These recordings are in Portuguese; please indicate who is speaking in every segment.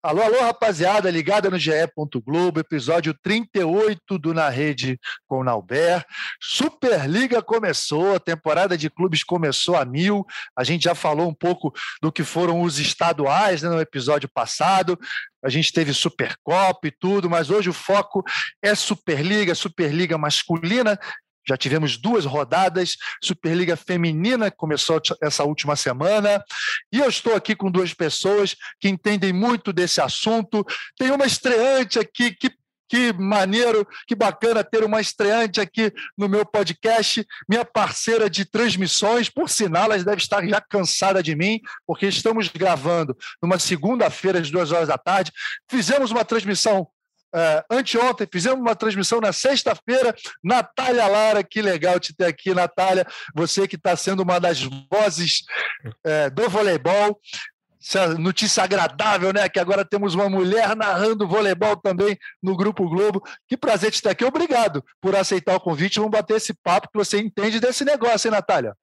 Speaker 1: Alô, alô, rapaziada, ligada no GE. Globo, episódio 38 do Na Rede com Nauber. Superliga começou, a temporada de clubes começou a mil. A gente já falou um pouco do que foram os estaduais né, no episódio passado. A gente teve Supercopa e tudo, mas hoje o foco é Superliga, Superliga masculina, já tivemos duas rodadas, Superliga Feminina, começou essa última semana, e eu estou aqui com duas pessoas que entendem muito desse assunto. Tem uma estreante aqui que que maneiro, que bacana ter uma estreante aqui no meu podcast, minha parceira de transmissões. Por sinal, ela deve estar já cansada de mim, porque estamos gravando numa segunda-feira, às duas horas da tarde. Fizemos uma transmissão Uh, anteontem, fizemos uma transmissão na sexta-feira. Natália Lara, que legal te ter aqui, Natália. Você que está sendo uma das vozes uh, do voleibol. Essa notícia agradável, né? Que agora temos uma mulher narrando voleibol também no Grupo Globo. Que prazer te ter aqui. Obrigado por aceitar o convite. Vamos bater esse papo que você entende desse negócio, hein, Natália?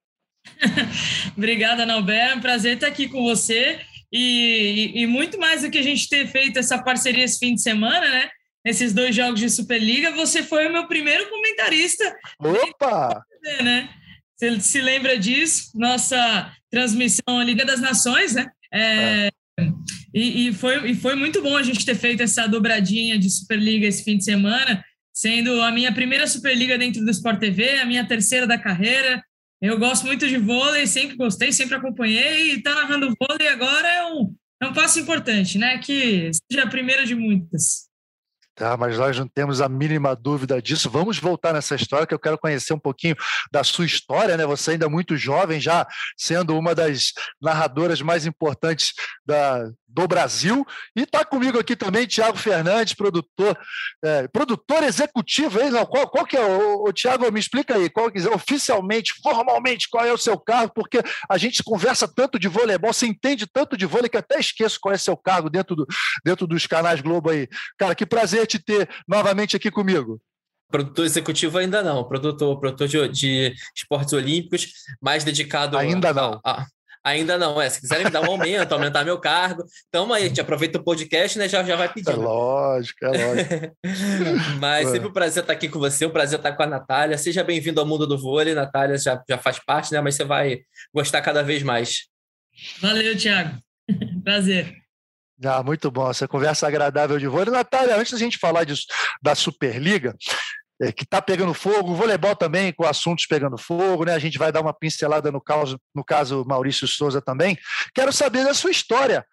Speaker 2: Obrigada, Nauber. É um prazer estar aqui com você. E, e, e, muito mais do que a gente ter feito essa parceria esse fim de semana, né? Nesses dois jogos de Superliga, você foi o meu primeiro comentarista.
Speaker 1: Opa!
Speaker 2: Né? Você se lembra disso? Nossa transmissão Liga das Nações, né? É, é. E, e, foi, e foi muito bom a gente ter feito essa dobradinha de Superliga esse fim de semana, sendo a minha primeira Superliga dentro do Sport TV, a minha terceira da carreira. Eu gosto muito de vôlei, sempre gostei, sempre acompanhei, e tá narrando vôlei agora é um, é um passo importante, né? Que seja a primeira de muitas.
Speaker 1: Tá, mas nós não temos a mínima dúvida disso. Vamos voltar nessa história, que eu quero conhecer um pouquinho da sua história, né? Você ainda é muito jovem, já sendo uma das narradoras mais importantes da, do Brasil. E está comigo aqui também Tiago Fernandes, produtor, é, produtor executivo. Aí, não, qual, qual que é o, o Tiago? Me explica aí, qual, oficialmente, formalmente, qual é o seu cargo? Porque a gente conversa tanto de voleibol, você entende tanto de vôlei que até esqueço qual é o seu cargo dentro, do, dentro dos canais Globo aí. Cara, que prazer te ter novamente aqui comigo.
Speaker 3: Produtor executivo ainda não, produtor, produtor de, de esportes olímpicos, mais dedicado
Speaker 1: ainda não.
Speaker 3: A, a, Ainda não, é. Se quiserem me dar um aumento, aumentar meu cargo, então aí, a gente aproveita o podcast, né? Já, já vai pedir. É
Speaker 1: lógico, é lógico.
Speaker 3: Mas sempre um prazer estar aqui com você, um prazer estar com a Natália. Seja bem-vindo ao mundo do vôlei, Natália já, já faz parte, né? Mas você vai gostar cada vez mais.
Speaker 2: Valeu, Thiago. prazer.
Speaker 1: Ah, muito bom, essa conversa agradável de vôlei. Natália, antes da gente falar disso, da Superliga, é, que está pegando fogo, o voleibol também com assuntos pegando fogo, né? A gente vai dar uma pincelada no caso, no caso Maurício Souza também. Quero saber da sua história.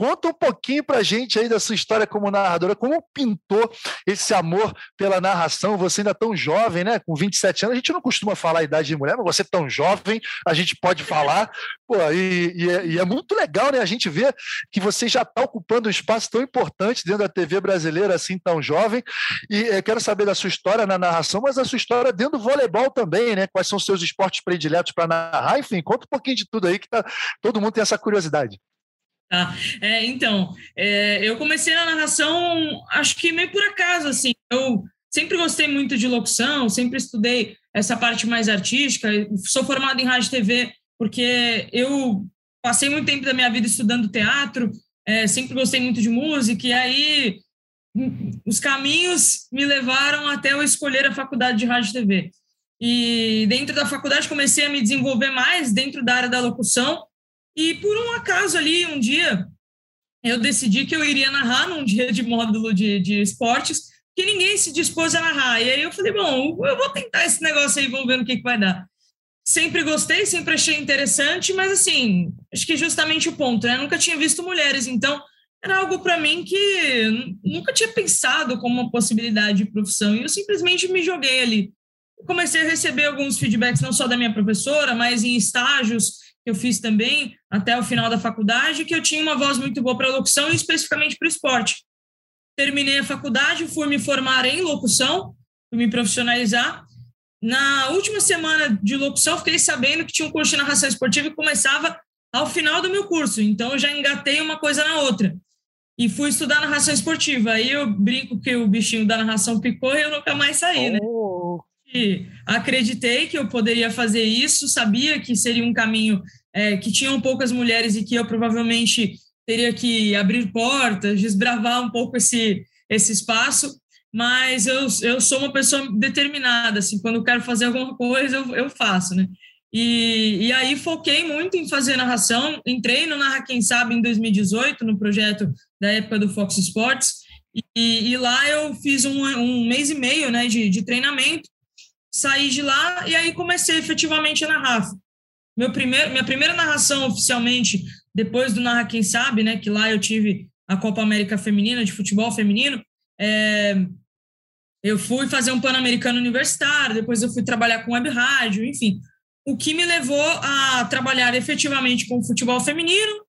Speaker 1: Conta um pouquinho para a gente aí da sua história como narradora, como pintou esse amor pela narração. Você ainda tão jovem, né? Com 27 anos, a gente não costuma falar a idade de mulher, mas você tão jovem, a gente pode falar. Pô, e, e, é, e é, muito legal, né? A gente vê que você já está ocupando um espaço tão importante dentro da TV brasileira, assim, tão jovem. E eu quero saber da sua história na narração, mas a sua história dentro do voleibol também, né? Quais são os seus esportes prediletos para narrar? Enfim, conta um pouquinho de tudo aí, que tá, todo mundo tem essa curiosidade.
Speaker 2: Tá. É, então, é, eu comecei na narração, acho que meio por acaso, assim. Eu sempre gostei muito de locução, sempre estudei essa parte mais artística. Sou formado em rádio e TV porque eu passei muito tempo da minha vida estudando teatro, é, sempre gostei muito de música, e aí os caminhos me levaram até eu escolher a faculdade de rádio e TV. E dentro da faculdade comecei a me desenvolver mais dentro da área da locução, e por um acaso ali, um dia, eu decidi que eu iria narrar num dia de módulo de, de esportes, que ninguém se dispôs a narrar. E aí eu falei, bom, eu vou tentar esse negócio aí, vamos ver no que, que vai dar. Sempre gostei, sempre achei interessante, mas assim, acho que justamente o ponto, né? Nunca tinha visto mulheres, então era algo para mim que nunca tinha pensado como uma possibilidade de profissão, e eu simplesmente me joguei ali. Comecei a receber alguns feedbacks, não só da minha professora, mas em estágios que eu fiz também até o final da faculdade, que eu tinha uma voz muito boa para locução e especificamente para o esporte. Terminei a faculdade, fui me formar em locução, fui me profissionalizar. Na última semana de locução, fiquei sabendo que tinha um curso de narração esportiva e começava ao final do meu curso. Então, eu já engatei uma coisa na outra. e fui estudar narração esportiva. Aí eu brinco que o bichinho da narração picou e eu nunca mais saí, né? oh. né? E acreditei que eu poderia fazer isso, sabia que seria um caminho é, que tinham poucas mulheres e que eu provavelmente teria que abrir portas, desbravar um pouco esse, esse espaço, mas eu, eu sou uma pessoa determinada, assim, quando eu quero fazer alguma coisa, eu, eu faço, né? E, e aí foquei muito em fazer narração, entrei no Narra Quem Sabe em 2018, no projeto da época do Fox Sports, e, e lá eu fiz um, um, mês e meio né, de, de treinamento, saí de lá e aí comecei efetivamente a narrar. Meu primeiro, minha primeira narração oficialmente, depois do Narra Quem Sabe, né, que lá eu tive a Copa América Feminina, de futebol feminino, é, eu fui fazer um Pan-Americano Universitário, depois eu fui trabalhar com web rádio, enfim. O que me levou a trabalhar efetivamente com futebol feminino,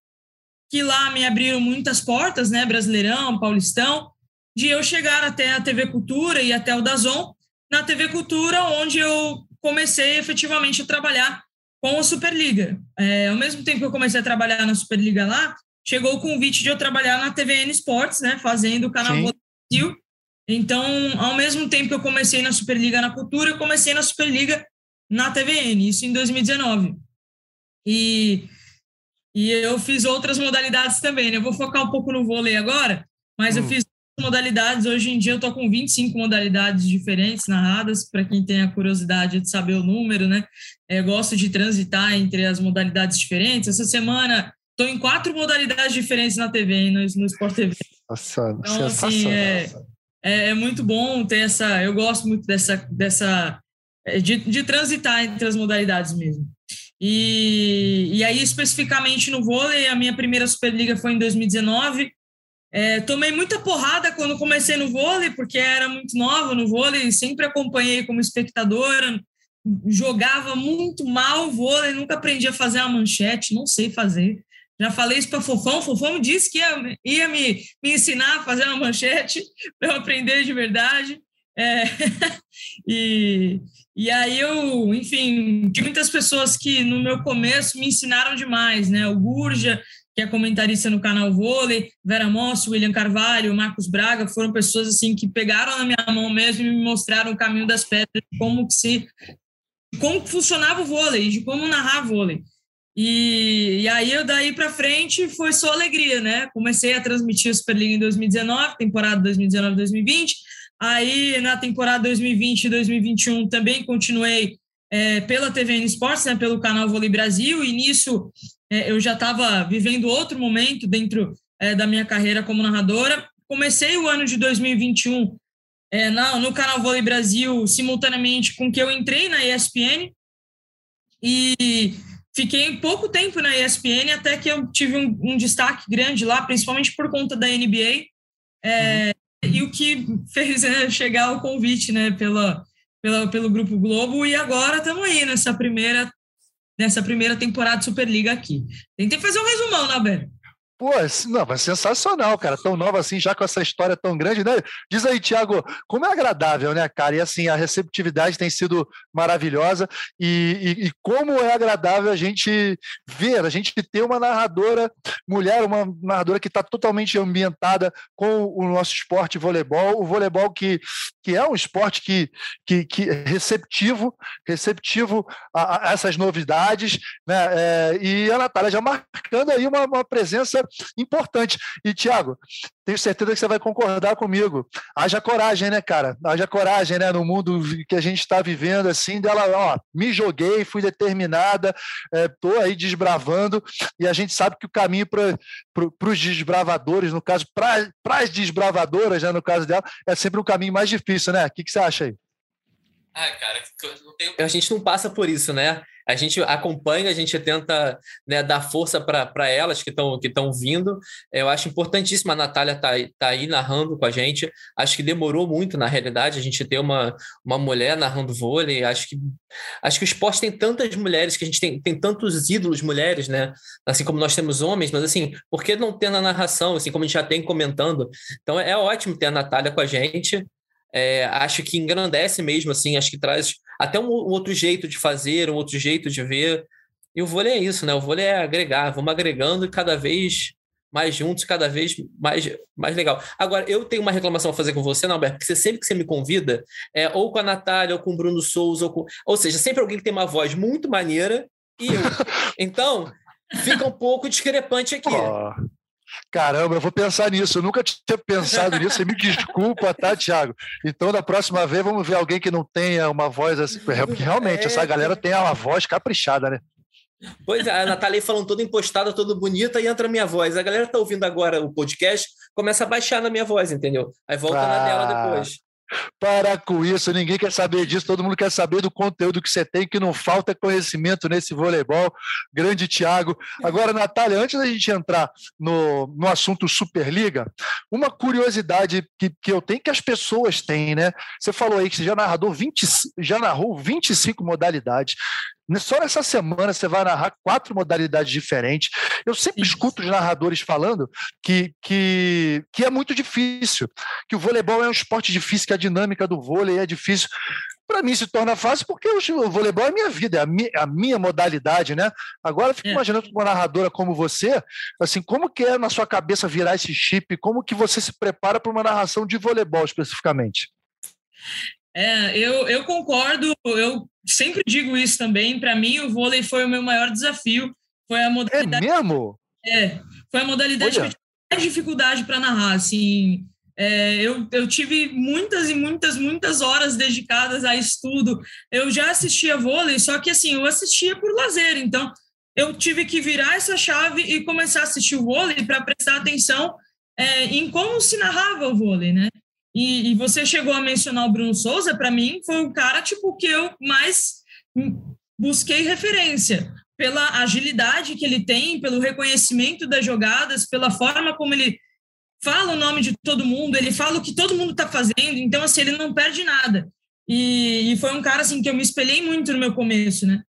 Speaker 2: que lá me abriram muitas portas, né, Brasileirão, Paulistão, de eu chegar até a TV Cultura e até o Dazon, na TV Cultura, onde eu comecei efetivamente a trabalhar com a Superliga. É, ao mesmo tempo que eu comecei a trabalhar na Superliga lá, chegou o convite de eu trabalhar na TVN Esportes, né, fazendo o canal Brasil. Então, ao mesmo tempo que eu comecei na Superliga na Cultura, eu comecei na Superliga na TVN, isso em 2019. E e eu fiz outras modalidades também, né? Eu vou focar um pouco no vôlei agora, mas hum. eu fiz modalidades. Hoje em dia eu tô com 25 modalidades diferentes narradas, para quem tem a curiosidade de saber o número, né? É, gosto de transitar entre as modalidades diferentes. Essa semana tô em quatro modalidades diferentes na TV, no, no Sport TV.
Speaker 1: Nossa, então, assim,
Speaker 2: é, é, é, muito bom ter essa. Eu gosto muito dessa. dessa é, de, de transitar entre as modalidades mesmo. E, e aí, especificamente no vôlei, a minha primeira Superliga foi em 2019. É, tomei muita porrada quando comecei no vôlei, porque era muito nova no vôlei, sempre acompanhei como espectadora, jogava muito mal vôlei, nunca aprendi a fazer uma manchete, não sei fazer. Já falei isso para Fofão, Fofão disse que ia, ia me, me ensinar a fazer uma manchete para eu aprender de verdade. É, e, e aí eu, enfim, tive muitas pessoas que no meu começo me ensinaram demais, né? O Gurja, que é comentarista no canal Vôlei, Vera Moss, William Carvalho, Marcos Braga, foram pessoas assim que pegaram na minha mão mesmo e me mostraram o caminho das pedras, como que se como funcionava o vôlei, de como narrar vôlei. E, e aí eu daí para frente foi só alegria, né? Comecei a transmitir a Superliga em 2019, temporada 2019-2020 Aí, na temporada 2020 e 2021, também continuei é, pela TVN Esportes, né, pelo canal Vôlei Brasil, e nisso eu já estava vivendo outro momento dentro é, da minha carreira como narradora. Comecei o ano de 2021 é, na, no canal Vôlei Brasil, simultaneamente com que eu entrei na ESPN, e fiquei pouco tempo na ESPN até que eu tive um, um destaque grande lá, principalmente por conta da NBA. É, uhum e o que fez é, chegar o convite, né, pela, pela, pelo Grupo Globo, e agora estamos aí nessa primeira, nessa primeira temporada de Superliga aqui. Tentei fazer um resumão, né, Beto?
Speaker 1: Pô, não, mas sensacional, cara. Tão nova assim, já com essa história tão grande, né? Diz aí, Tiago, como é agradável, né, cara? E assim, a receptividade tem sido maravilhosa e, e, e, como é agradável a gente ver, a gente ter uma narradora mulher, uma narradora que está totalmente ambientada com o nosso esporte voleibol, o voleibol que, que é um esporte que, que, que é receptivo, receptivo a, a essas novidades, né? É, e a Natália já marcando aí uma, uma presença importante. E, Tiago, tenho certeza que você vai concordar comigo. Haja coragem, né, cara? Haja coragem, né, no mundo que a gente está vivendo, assim, dela, ó, me joguei, fui determinada, estou é, aí desbravando, e a gente sabe que o caminho para pro, os desbravadores, no caso, para as desbravadoras, né, no caso dela, é sempre o um caminho mais difícil, né? O que, que você acha aí?
Speaker 3: Cara, a gente não passa por isso, né? A gente acompanha, a gente tenta né, dar força para elas que estão que vindo. Eu acho importantíssimo a Natália tá, tá aí narrando com a gente. Acho que demorou muito, na realidade, a gente ter uma, uma mulher narrando vôlei. Acho que, acho que o esporte tem tantas mulheres, que a gente tem, tem tantos ídolos mulheres, né? Assim como nós temos homens, mas assim, por que não ter na narração, assim como a gente já tem comentando? Então é ótimo ter a Natália com a gente. É, acho que engrandece mesmo, assim, acho que traz até um, um, outro jeito de fazer, um outro jeito de ver. E o vôlei é isso, né? O vôlei é agregar, vamos agregando cada vez mais juntos, cada vez mais, mais legal. Agora, eu tenho uma reclamação a fazer com você, Norberto, porque você sempre que você me convida, é ou com a Natália, ou com o Bruno Souza, ou, com... ou seja, sempre alguém que tem uma voz muito maneira e eu. Então, fica um pouco discrepante aqui. Oh.
Speaker 1: Caramba, eu vou pensar nisso. Eu nunca tinha pensado nisso. Você me desculpa, tá, Thiago? Então, da próxima vez, vamos ver alguém que não tenha uma voz assim. Porque realmente, é, essa galera tem uma voz caprichada, né?
Speaker 3: Pois é, a Natália falando toda impostada, toda bonita, e entra a minha voz. A galera tá ouvindo agora o podcast, começa a baixar na minha voz, entendeu? Aí volta ah, na dela depois.
Speaker 1: Para com isso, ninguém quer saber disso, todo mundo quer saber do conteúdo que você tem, que não falta conhecimento nesse voleibol. Grande Thiago. Agora, Natália, antes da gente entrar no, no assunto Superliga, uma curiosidade que, que eu tenho que as pessoas têm, né? Você falou aí que você já, narrador 20, já narrou 25 modalidades. Só nessa semana você vai narrar quatro modalidades diferentes. Eu sempre Isso. escuto os narradores falando que, que, que é muito difícil, que o voleibol é um esporte difícil, que a dinâmica do vôlei é difícil. Para mim se torna fácil porque o voleibol é minha vida, é a minha, a minha modalidade, né? Agora eu fico é. imaginando uma narradora como você, assim, como que é na sua cabeça virar esse chip? Como que você se prepara para uma narração de voleibol especificamente?
Speaker 2: É, eu, eu concordo, eu sempre digo isso também. Para mim, o vôlei foi o meu maior desafio. Foi a modalidade.
Speaker 1: É mesmo?
Speaker 2: É, foi a modalidade Olha. que eu tive mais dificuldade para narrar. Assim, é, eu, eu tive muitas e muitas, muitas horas dedicadas a estudo. Eu já assistia vôlei, só que assim, eu assistia por lazer. Então, eu tive que virar essa chave e começar a assistir o vôlei para prestar atenção é, em como se narrava o vôlei, né? E, e você chegou a mencionar o Bruno Souza, para mim foi o cara tipo que eu mais busquei referência pela agilidade que ele tem, pelo reconhecimento das jogadas, pela forma como ele fala o nome de todo mundo, ele fala o que todo mundo está fazendo, então assim ele não perde nada. E, e, foi um cara assim que eu me espelhei muito no meu começo, né?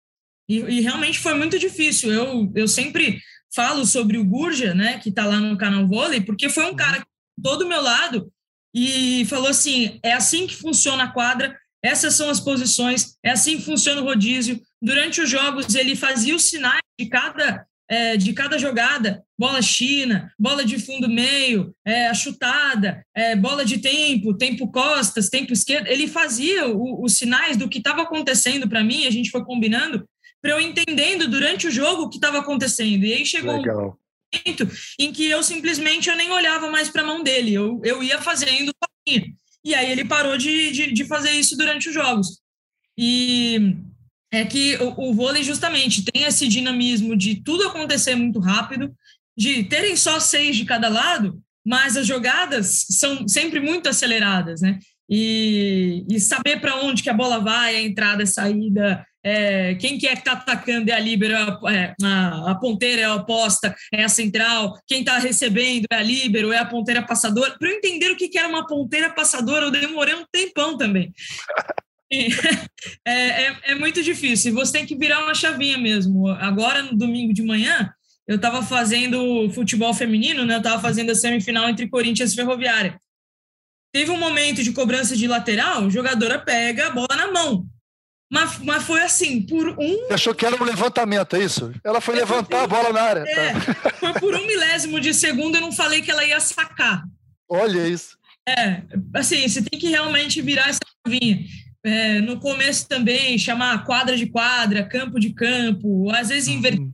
Speaker 2: E, e realmente foi muito difícil. Eu, eu sempre falo sobre o Gurja, né, que está lá no canal Vôlei, porque foi um uhum. cara que todo meu lado e falou assim: é assim que funciona a quadra, essas são as posições, é assim que funciona o rodízio. Durante os jogos, ele fazia os sinais de cada, é, de cada jogada: bola china, bola de fundo meio, é, a chutada, é, bola de tempo, tempo costas, tempo esquerdo. Ele fazia o, os sinais do que estava acontecendo para mim, a gente foi combinando, para eu entendendo durante o jogo o que estava acontecendo. E aí chegou Legal em que eu simplesmente eu nem olhava mais para a mão dele, eu, eu ia fazendo. E aí ele parou de, de, de, fazer isso durante os jogos. E é que o, o vôlei justamente tem esse dinamismo de tudo acontecer muito rápido, de terem só seis de cada lado, mas as jogadas são sempre muito aceleradas, né? E, e saber para onde que a bola vai, a entrada, a saída, é, quem que é que está atacando é a líbero, é, a, a, ponteira é a oposta, é a central, quem está recebendo é a líbero, é a ponteira passadora. Para eu entender o que, que era uma ponteira passadora, eu demorei um tempão também. é, é, é, muito difícil, você tem que virar uma chavinha mesmo. Agora, no domingo de manhã, eu estava fazendo futebol feminino, né? eu estava fazendo a semifinal entre Corinthians e Ferroviária. Teve um momento de cobrança de lateral, jogadora pega a bola na mão. Mas, mas foi assim, por um.
Speaker 1: Você achou que era um levantamento, é isso? Ela foi é levantar por... a bola na área.
Speaker 2: É, tá. foi por um milésimo de segundo, eu não falei que ela ia sacar.
Speaker 1: Olha isso.
Speaker 2: É, assim, você tem que realmente virar essa chavinha. É, no começo também, chamar quadra de quadra, campo de campo, às vezes uhum. inverter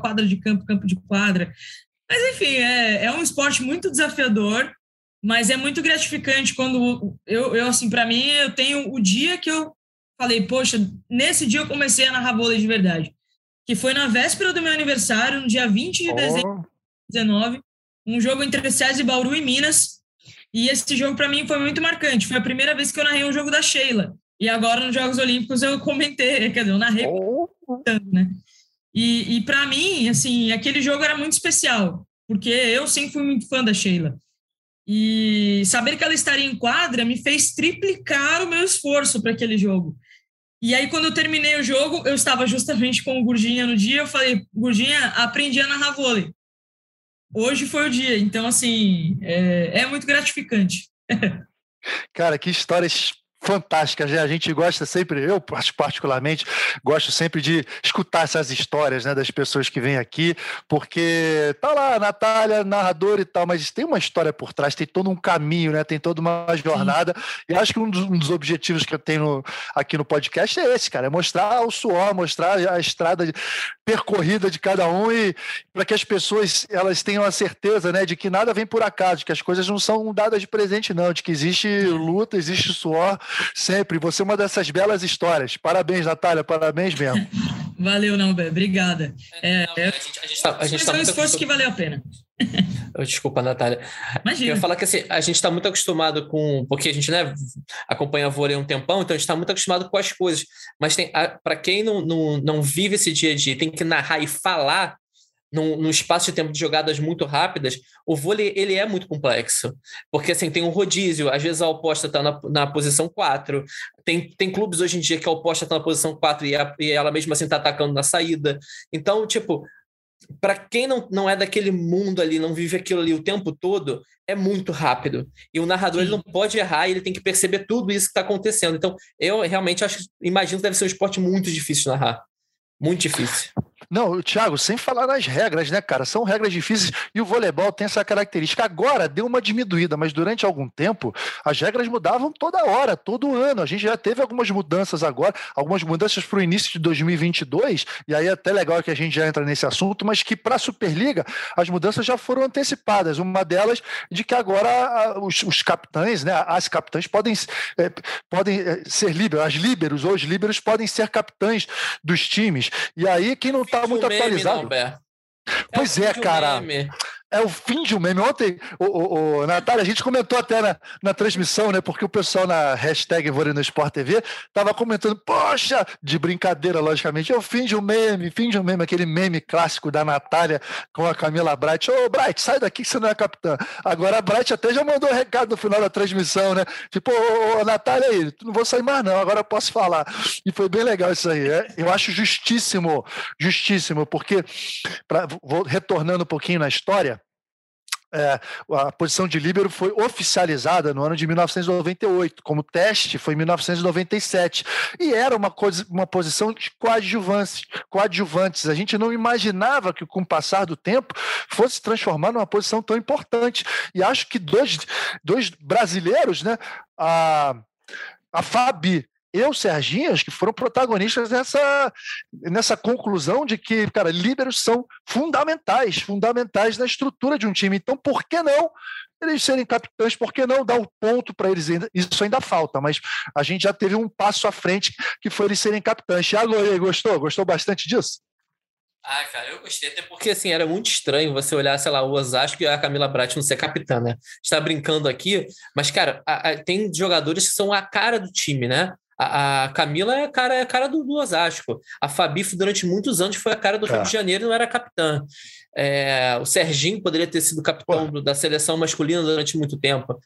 Speaker 2: quadra de campo, campo de quadra. Mas, enfim, é, é um esporte muito desafiador, mas é muito gratificante quando eu, eu assim, para mim, eu tenho o dia que eu falei, poxa, nesse dia eu comecei a narrar vôlei de verdade. Que foi na véspera do meu aniversário, no dia 20 de oh. dezembro de 2019, um jogo entre e Bauru e Minas. E esse jogo para mim foi muito marcante. Foi a primeira vez que eu narrei um jogo da Sheila. E agora nos Jogos Olímpicos eu comentei, quer dizer, eu narrei, oh. né? E, e para mim, assim, aquele jogo era muito especial, porque eu sempre fui muito fã da Sheila. E saber que ela estaria em quadra me fez triplicar o meu esforço para aquele jogo. E aí, quando eu terminei o jogo, eu estava justamente com o Gurdinha no dia. Eu falei, Gurdinha, aprendi a narrar vôlei. Hoje foi o dia. Então, assim, é, é muito gratificante.
Speaker 1: Cara, que história fantásticas, né? A gente gosta sempre, eu particularmente, gosto sempre de escutar essas histórias, né, das pessoas que vêm aqui, porque tá lá a Natália, narradora e tal, mas tem uma história por trás, tem todo um caminho, né? Tem toda uma jornada. Sim. E acho que um dos, um dos, objetivos que eu tenho aqui no podcast é esse, cara, é mostrar o suor, mostrar a estrada de, percorrida de cada um e para que as pessoas elas tenham a certeza, né, de que nada vem por acaso, de que as coisas não são dadas de presente não, de que existe luta, existe suor sempre. Você é uma dessas belas histórias. Parabéns, Natália, parabéns mesmo.
Speaker 2: Valeu, não, Obrigada. É, é, a gente, a gente tá, a gente tá um esforço que valeu a pena.
Speaker 3: Desculpa, Natália. Imagina. Eu ia falar que assim, a gente está muito acostumado com. Porque a gente né, acompanha a vôlei há um tempão, então a gente está muito acostumado com as coisas. Mas para quem não, não, não vive esse dia a dia, tem que narrar e falar, num, num, espaço de tempo de jogadas muito rápidas, o vôlei ele é muito complexo. Porque assim, tem um rodízio, às vezes a oposta está na, na posição 4. Tem, tem clubes hoje em dia que a oposta está na posição 4 e, a, e ela mesmo assim está atacando na saída. Então, tipo, para quem não, não é daquele mundo ali, não vive aquilo ali o tempo todo, é muito rápido. E o narrador ele não pode errar, ele tem que perceber tudo isso que está acontecendo. Então, eu realmente acho, imagino que deve ser um esporte muito difícil de narrar. Muito difícil.
Speaker 1: Não, Thiago, sem falar nas regras, né, cara? São regras difíceis e o voleibol tem essa característica. Agora deu uma diminuída, mas durante algum tempo as regras mudavam toda hora, todo ano. A gente já teve algumas mudanças agora, algumas mudanças para o início de 2022, e aí é até legal que a gente já entra nesse assunto, mas que para a Superliga as mudanças já foram antecipadas. Uma delas de que agora os, os capitães, né, as capitãs podem, é, podem é, ser líberos, as líberos ou os líberos podem ser capitães dos times. E aí quem não tá muito meme, atualizado. Não, pois é, é cara. Meme é o fim de um meme. Ontem, o, o, o Natália, a gente comentou até na, na transmissão, né? Porque o pessoal na hashtag no Sport TV tava comentando, poxa, de brincadeira, logicamente, é o fim de um meme, fim de um meme, aquele meme clássico da Natália com a Camila Bright. Ô, Bright, sai daqui que você não é capitã. Agora a Bright até já mandou um recado no final da transmissão, né? Tipo, ô, ô Natália aí, não vou sair mais, não, agora eu posso falar. E foi bem legal isso aí. É, eu acho justíssimo, justíssimo, porque, pra, vou retornando um pouquinho na história, é, a posição de líbero foi oficializada no ano de 1998, como teste foi em 1997, e era uma, coisa, uma posição de coadjuvantes, coadjuvantes. A gente não imaginava que, com o passar do tempo, fosse se transformar numa posição tão importante. E acho que dois, dois brasileiros, né, a, a Fabi e o Serginho, que foram protagonistas nessa, nessa conclusão de que, cara, líderes são fundamentais, fundamentais na estrutura de um time. Então, por que não eles serem capitães? Por que não dar o um ponto para eles? Isso ainda falta, mas a gente já teve um passo à frente que foi eles serem capitães. Thiago, gostou? Gostou bastante disso?
Speaker 3: Ah, cara, eu gostei, até porque assim, era muito estranho você olhar, sei lá, o Osasco e a Camila Brat não ser capitã, né? está brincando aqui, mas, cara, a, a, tem jogadores que são a cara do time, né? A, a Camila é a cara, é a cara do, do Osasco. A Fabi, durante muitos anos, foi a cara do Rio é. de Janeiro e não era capitã. É, o Serginho poderia ter sido capitão do, da seleção masculina durante muito tempo.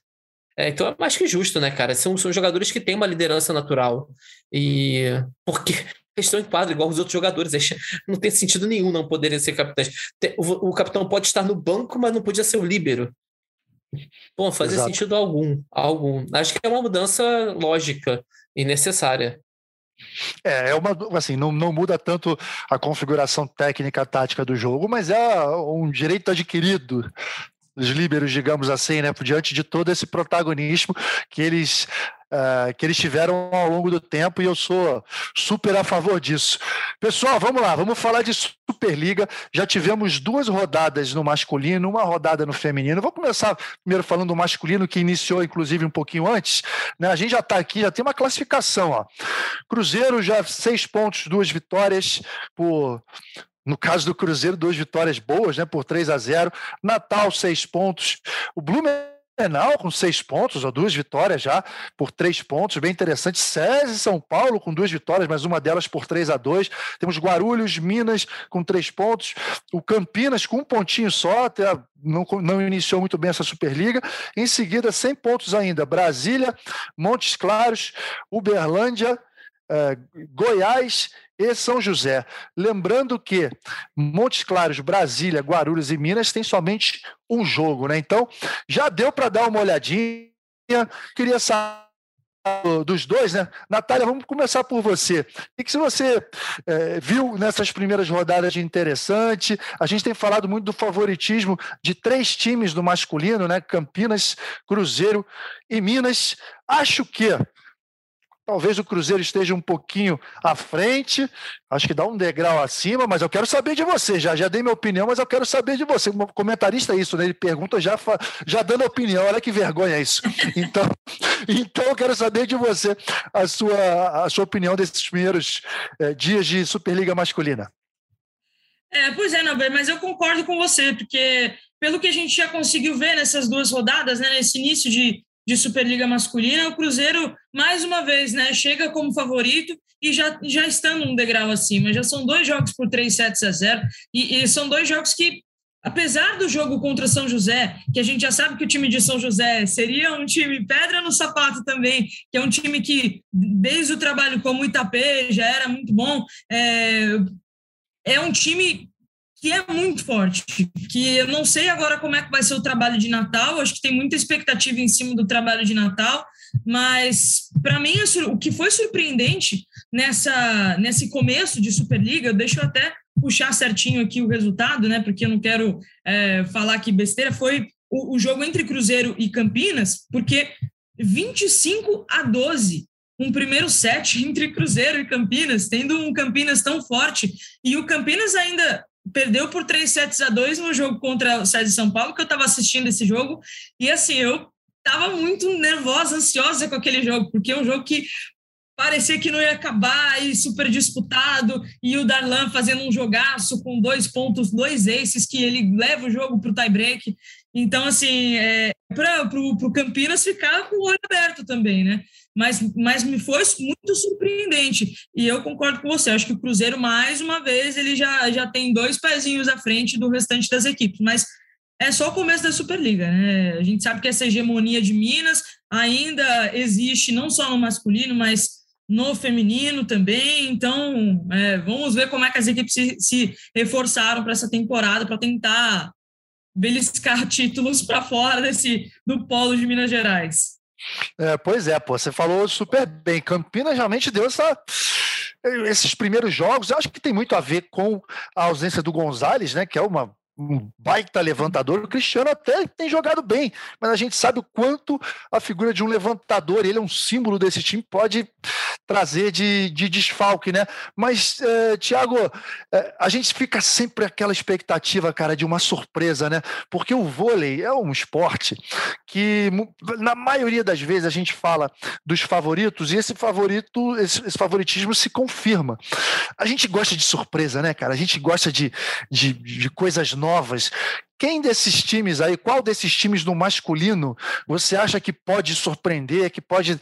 Speaker 3: É, então é mais que justo, né, cara? São, são jogadores que têm uma liderança natural. E porque eles estão em quadro igual os outros jogadores. Não tem sentido nenhum não poderem ser capitães. O, o capitão pode estar no banco, mas não podia ser o líbero. Bom, fazer Exato. sentido algum, algum. Acho que é uma mudança lógica e necessária.
Speaker 1: É, é uma, assim, não, não muda tanto a configuração técnica tática do jogo, mas é um direito adquirido dos líberos, digamos assim, né, diante de todo esse protagonismo que eles uh, que eles tiveram ao longo do tempo e eu sou super a favor disso. Pessoal, vamos lá, vamos falar de Superliga. Já tivemos duas rodadas no masculino, uma rodada no feminino. Vou começar primeiro falando do masculino, que iniciou inclusive um pouquinho antes. Né? A gente já está aqui, já tem uma classificação. Ó. Cruzeiro já seis pontos, duas vitórias por no caso do Cruzeiro, duas vitórias boas, né? Por 3 a 0. Natal, seis pontos. O Blumenau com seis pontos, ou duas vitórias já, por três pontos, bem interessante. SESI São Paulo com duas vitórias, mas uma delas por 3 a 2 Temos Guarulhos, Minas com três pontos. O Campinas com um pontinho só, até não, não iniciou muito bem essa Superliga. Em seguida, 100 pontos ainda. Brasília, Montes Claros, Uberlândia, eh, Goiás e São José. Lembrando que Montes Claros, Brasília, Guarulhos e Minas tem somente um jogo, né? Então, já deu para dar uma olhadinha. Queria saber dos dois, né? Natália, vamos começar por você. O que, que você é, viu nessas primeiras rodadas de interessante? A gente tem falado muito do favoritismo de três times do masculino, né? Campinas, Cruzeiro e Minas. Acho que Talvez o Cruzeiro esteja um pouquinho à frente, acho que dá um degrau acima, mas eu quero saber de você. Já, já dei minha opinião, mas eu quero saber de você. Como comentarista é isso, né? Ele pergunta já, já dando opinião. Olha que vergonha isso. Então, então eu quero saber de você a sua, a sua opinião desses primeiros é, dias de Superliga Masculina.
Speaker 2: É, pois é, Naber, mas eu concordo com você, porque pelo que a gente já conseguiu ver nessas duas rodadas, né, nesse início de, de Superliga Masculina, o Cruzeiro, mais uma vez, né, chega como favorito e já, já estando um degrau acima. Já são dois jogos por 3 sets a 0 e, e são dois jogos que, apesar do jogo contra São José, que a gente já sabe que o time de São José seria um time pedra no sapato também, que é um time que, desde o trabalho como Itapê, já era muito bom, é, é um time que é muito forte, que eu não sei agora como é que vai ser o trabalho de Natal, acho que tem muita expectativa em cima do trabalho de Natal, mas para mim o que foi surpreendente nessa nesse começo de Superliga, eu deixo até puxar certinho aqui o resultado, né, porque eu não quero é, falar que besteira, foi o, o jogo entre Cruzeiro e Campinas, porque 25 a 12 um primeiro set entre Cruzeiro e Campinas, tendo um Campinas tão forte, e o Campinas ainda perdeu por 3 sets a 2 no jogo contra o César de São Paulo, que eu estava assistindo esse jogo, e assim, eu estava muito nervosa, ansiosa com aquele jogo, porque é um jogo que parecia que não ia acabar e super disputado, e o Darlan fazendo um jogaço com dois pontos, dois aces, que ele leva o jogo para o tie-break. Então, assim, é, para o Campinas ficar com o olho aberto também, né? Mas, mas me foi muito surpreendente. E eu concordo com você. Acho que o Cruzeiro, mais uma vez, ele já, já tem dois pezinhos à frente do restante das equipes. Mas é só o começo da Superliga, né? A gente sabe que essa hegemonia de Minas ainda existe, não só no masculino, mas no feminino também. Então, é, vamos ver como é que as equipes se, se reforçaram para essa temporada para tentar beliscar títulos para fora desse do polo de Minas Gerais.
Speaker 1: É, pois é, pô, você falou super bem. Campinas realmente deu essa, esses primeiros jogos. Eu acho que tem muito a ver com a ausência do Gonzalez, né? Que é uma um baita levantador. O Cristiano até tem jogado bem, mas a gente sabe o quanto a figura de um levantador, ele é um símbolo desse time, pode trazer de, de desfalque, né? Mas, é, Thiago, é, a gente fica sempre aquela expectativa, cara, de uma surpresa, né? Porque o vôlei é um esporte que, na maioria das vezes, a gente fala dos favoritos e esse favorito, esse, esse favoritismo se confirma. A gente gosta de surpresa, né, cara? A gente gosta de, de, de coisas novas novas. Quem desses times aí, qual desses times no masculino você acha que pode surpreender, que pode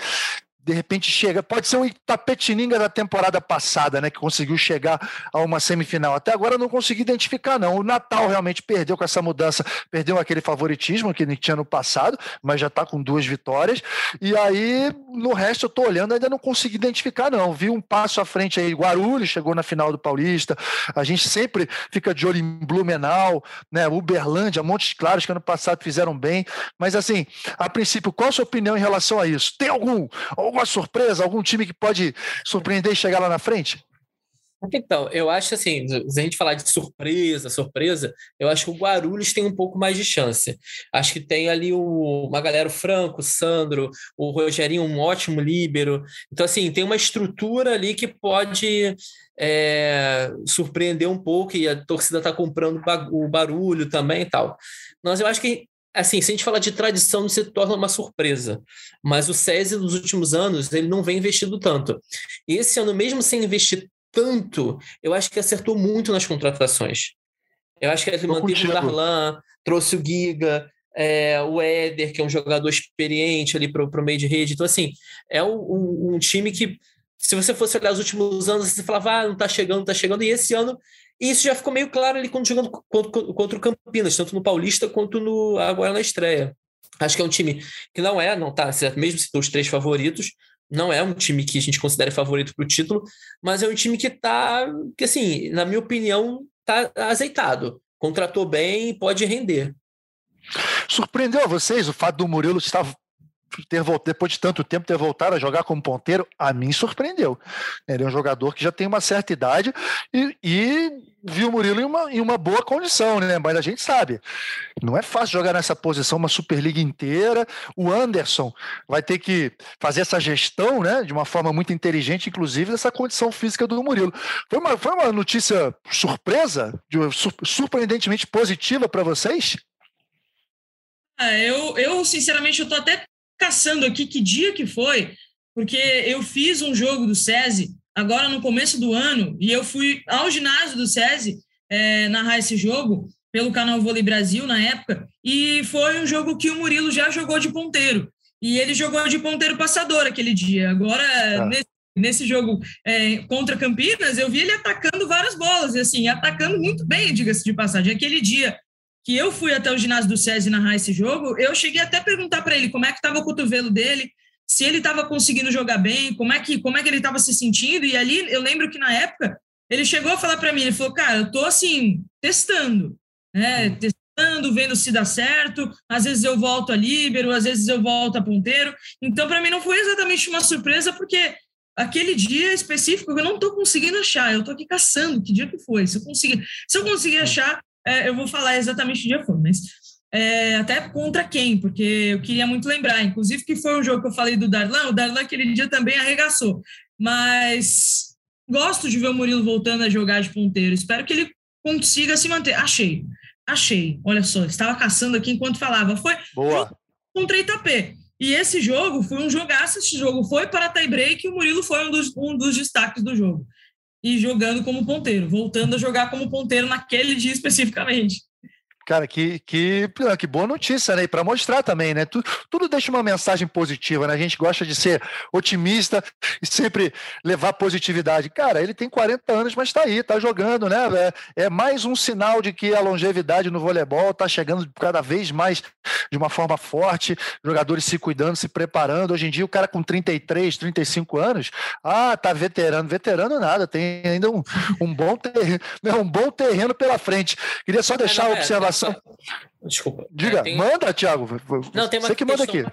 Speaker 1: de repente chega. Pode ser um Itapetininga da temporada passada, né? Que conseguiu chegar a uma semifinal. Até agora não consegui identificar, não. O Natal realmente perdeu com essa mudança, perdeu aquele favoritismo que tinha no passado, mas já está com duas vitórias. E aí, no resto, eu estou olhando, ainda não consegui identificar, não. Vi um passo à frente aí, Guarulhos chegou na final do Paulista. A gente sempre fica de olho em Blumenau, né? Uberlândia, Montes Claros, que ano passado fizeram bem. Mas assim, a princípio, qual a sua opinião em relação a isso? Tem algum? Alguma surpresa, algum time que pode surpreender e chegar lá na frente?
Speaker 3: Então, eu acho assim, se a gente falar de surpresa, surpresa, eu acho que o Guarulhos tem um pouco mais de chance. Acho que tem ali o, uma galera, o Franco, o Sandro, o Rogerinho, um ótimo líbero. Então, assim, tem uma estrutura ali que pode é, surpreender um pouco e a torcida está comprando o barulho também e tal. Mas eu acho que assim, se a gente falar de tradição, se torna uma surpresa. Mas o SESI, nos últimos anos, ele não vem investindo tanto. E esse ano, mesmo sem investir tanto, eu acho que acertou muito nas contratações. Eu acho que ele manteve o Darlan, trouxe o Giga, é, o Éder, que é um jogador experiente ali para o meio de rede. Então, assim, é um, um, um, time que, se você fosse olhar os últimos anos, você falava, ah, não está chegando, não está chegando. E esse ano e isso já ficou meio claro ali quando jogando contra, contra o Campinas, tanto no Paulista quanto no agora na estreia. Acho que é um time que não é, não tá, mesmo se os três favoritos, não é um time que a gente considera favorito para o título, mas é um time que tá, que assim, na minha opinião, tá azeitado. Contratou bem e pode render.
Speaker 1: Surpreendeu a vocês o fato do Murilo estar ter depois de tanto tempo ter voltado a jogar como ponteiro, a mim surpreendeu. Ele é um jogador que já tem uma certa idade e, e viu o Murilo em uma, em uma boa condição, né? Mas a gente sabe, não é fácil jogar nessa posição uma Superliga inteira. O Anderson vai ter que fazer essa gestão, né? De uma forma muito inteligente, inclusive dessa condição física do Murilo. Foi uma, foi uma notícia surpresa, surpreendentemente positiva para vocês?
Speaker 2: Ah, eu, eu, sinceramente, eu tô até caçando aqui que dia que foi, porque eu fiz um jogo do SESI agora no começo do ano e eu fui ao ginásio do SESI é, narrar esse jogo pelo canal Vôlei Brasil na época e foi um jogo que o Murilo já jogou de ponteiro e ele jogou de ponteiro passador aquele dia. Agora, ah. nesse, nesse, jogo é, contra Campinas, eu vi ele atacando várias bolas, e assim, atacando muito bem, diga-se de passagem. Aquele dia que eu fui até o ginásio do SESI narrar esse jogo, eu cheguei até a perguntar para ele como é que estava o cotovelo dele, se ele estava conseguindo jogar bem, como é que como é que ele estava se sentindo. E ali eu lembro que na época ele chegou a falar para mim, ele falou, cara, eu tô assim testando, né, uhum. testando, vendo se dá certo. Às vezes eu volto a líbero, às vezes eu volto a ponteiro. Então para mim não foi exatamente uma surpresa porque aquele dia específico eu não estou conseguindo achar. Eu estou aqui caçando que dia que foi. Se eu conseguir, se eu conseguir achar é, eu vou falar exatamente que dia foi, mas é, até contra quem, porque eu queria muito lembrar, inclusive que foi um jogo que eu falei do Darlan, o Darlan aquele dia também arregaçou, mas gosto de ver o Murilo voltando a jogar de ponteiro, espero que ele consiga se manter. Achei, achei, olha só, estava caçando aqui enquanto falava, foi
Speaker 1: Boa.
Speaker 2: contra Itapê. E esse jogo foi um jogaço, esse jogo foi para tie break e o Murilo foi um dos, um dos destaques do jogo e jogando como ponteiro, voltando a jogar como ponteiro naquele dia especificamente.
Speaker 1: Cara, que, que, que boa notícia, né? E para mostrar também, né? Tudo, tudo deixa uma mensagem positiva, né? A gente gosta de ser otimista e sempre levar positividade. Cara, ele tem 40 anos, mas está aí, está jogando, né? É, é, mais um sinal de que a longevidade no voleibol está chegando cada vez mais de uma forma forte, jogadores se cuidando, se preparando. Hoje em dia, o cara com 33, 35 anos, ah, tá veterano. Veterano nada, tem ainda um, um, bom, terreno, né? um bom terreno pela frente. Queria só deixar a observação
Speaker 3: Desculpa.
Speaker 1: Diga, é, tem... manda, Thiago.
Speaker 3: Não, tem uma Você que manda aqui.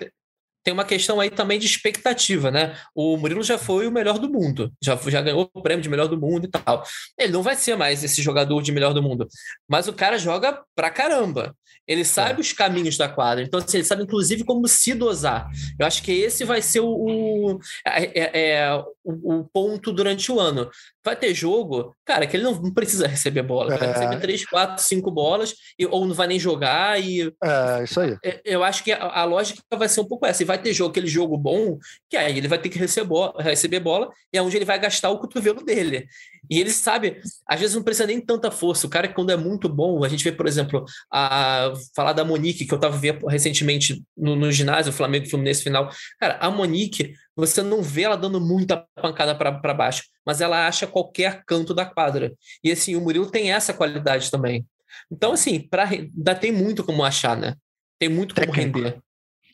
Speaker 3: Tem uma questão aí também de expectativa, né? O Murilo já foi o melhor do mundo, já, já ganhou o prêmio de melhor do mundo e tal. Ele não vai ser mais esse jogador de melhor do mundo, mas o cara joga pra caramba. Ele sabe é. os caminhos da quadra, então assim, ele sabe inclusive como se dosar. Eu acho que esse vai ser o, o, é, é, o, o ponto durante o ano vai ter jogo, cara, que ele não, precisa receber bola. É. Vai receber três, quatro, cinco bolas, e, ou não vai nem jogar. E,
Speaker 1: é, isso aí.
Speaker 3: É, eu acho que a, a, lógica vai ser um pouco essa. E vai ter jogo, aquele jogo bom, que aí ele vai ter que receber bola, receber bola e é onde ele vai gastar o cotovelo dele. E ele sabe, às vezes não precisa nem tanta força. O cara, quando é muito bom, a gente vê, por exemplo, a falar da Monique, que eu estava vendo recentemente no, no ginásio, o Flamengo Fluminense final. Cara, a Monique, você não vê ela dando muita pancada para baixo, mas ela acha qualquer canto da quadra. E assim, o Murilo tem essa qualidade também. Então, assim, pra, ainda tem muito como achar, né? Tem muito como Técnico. render.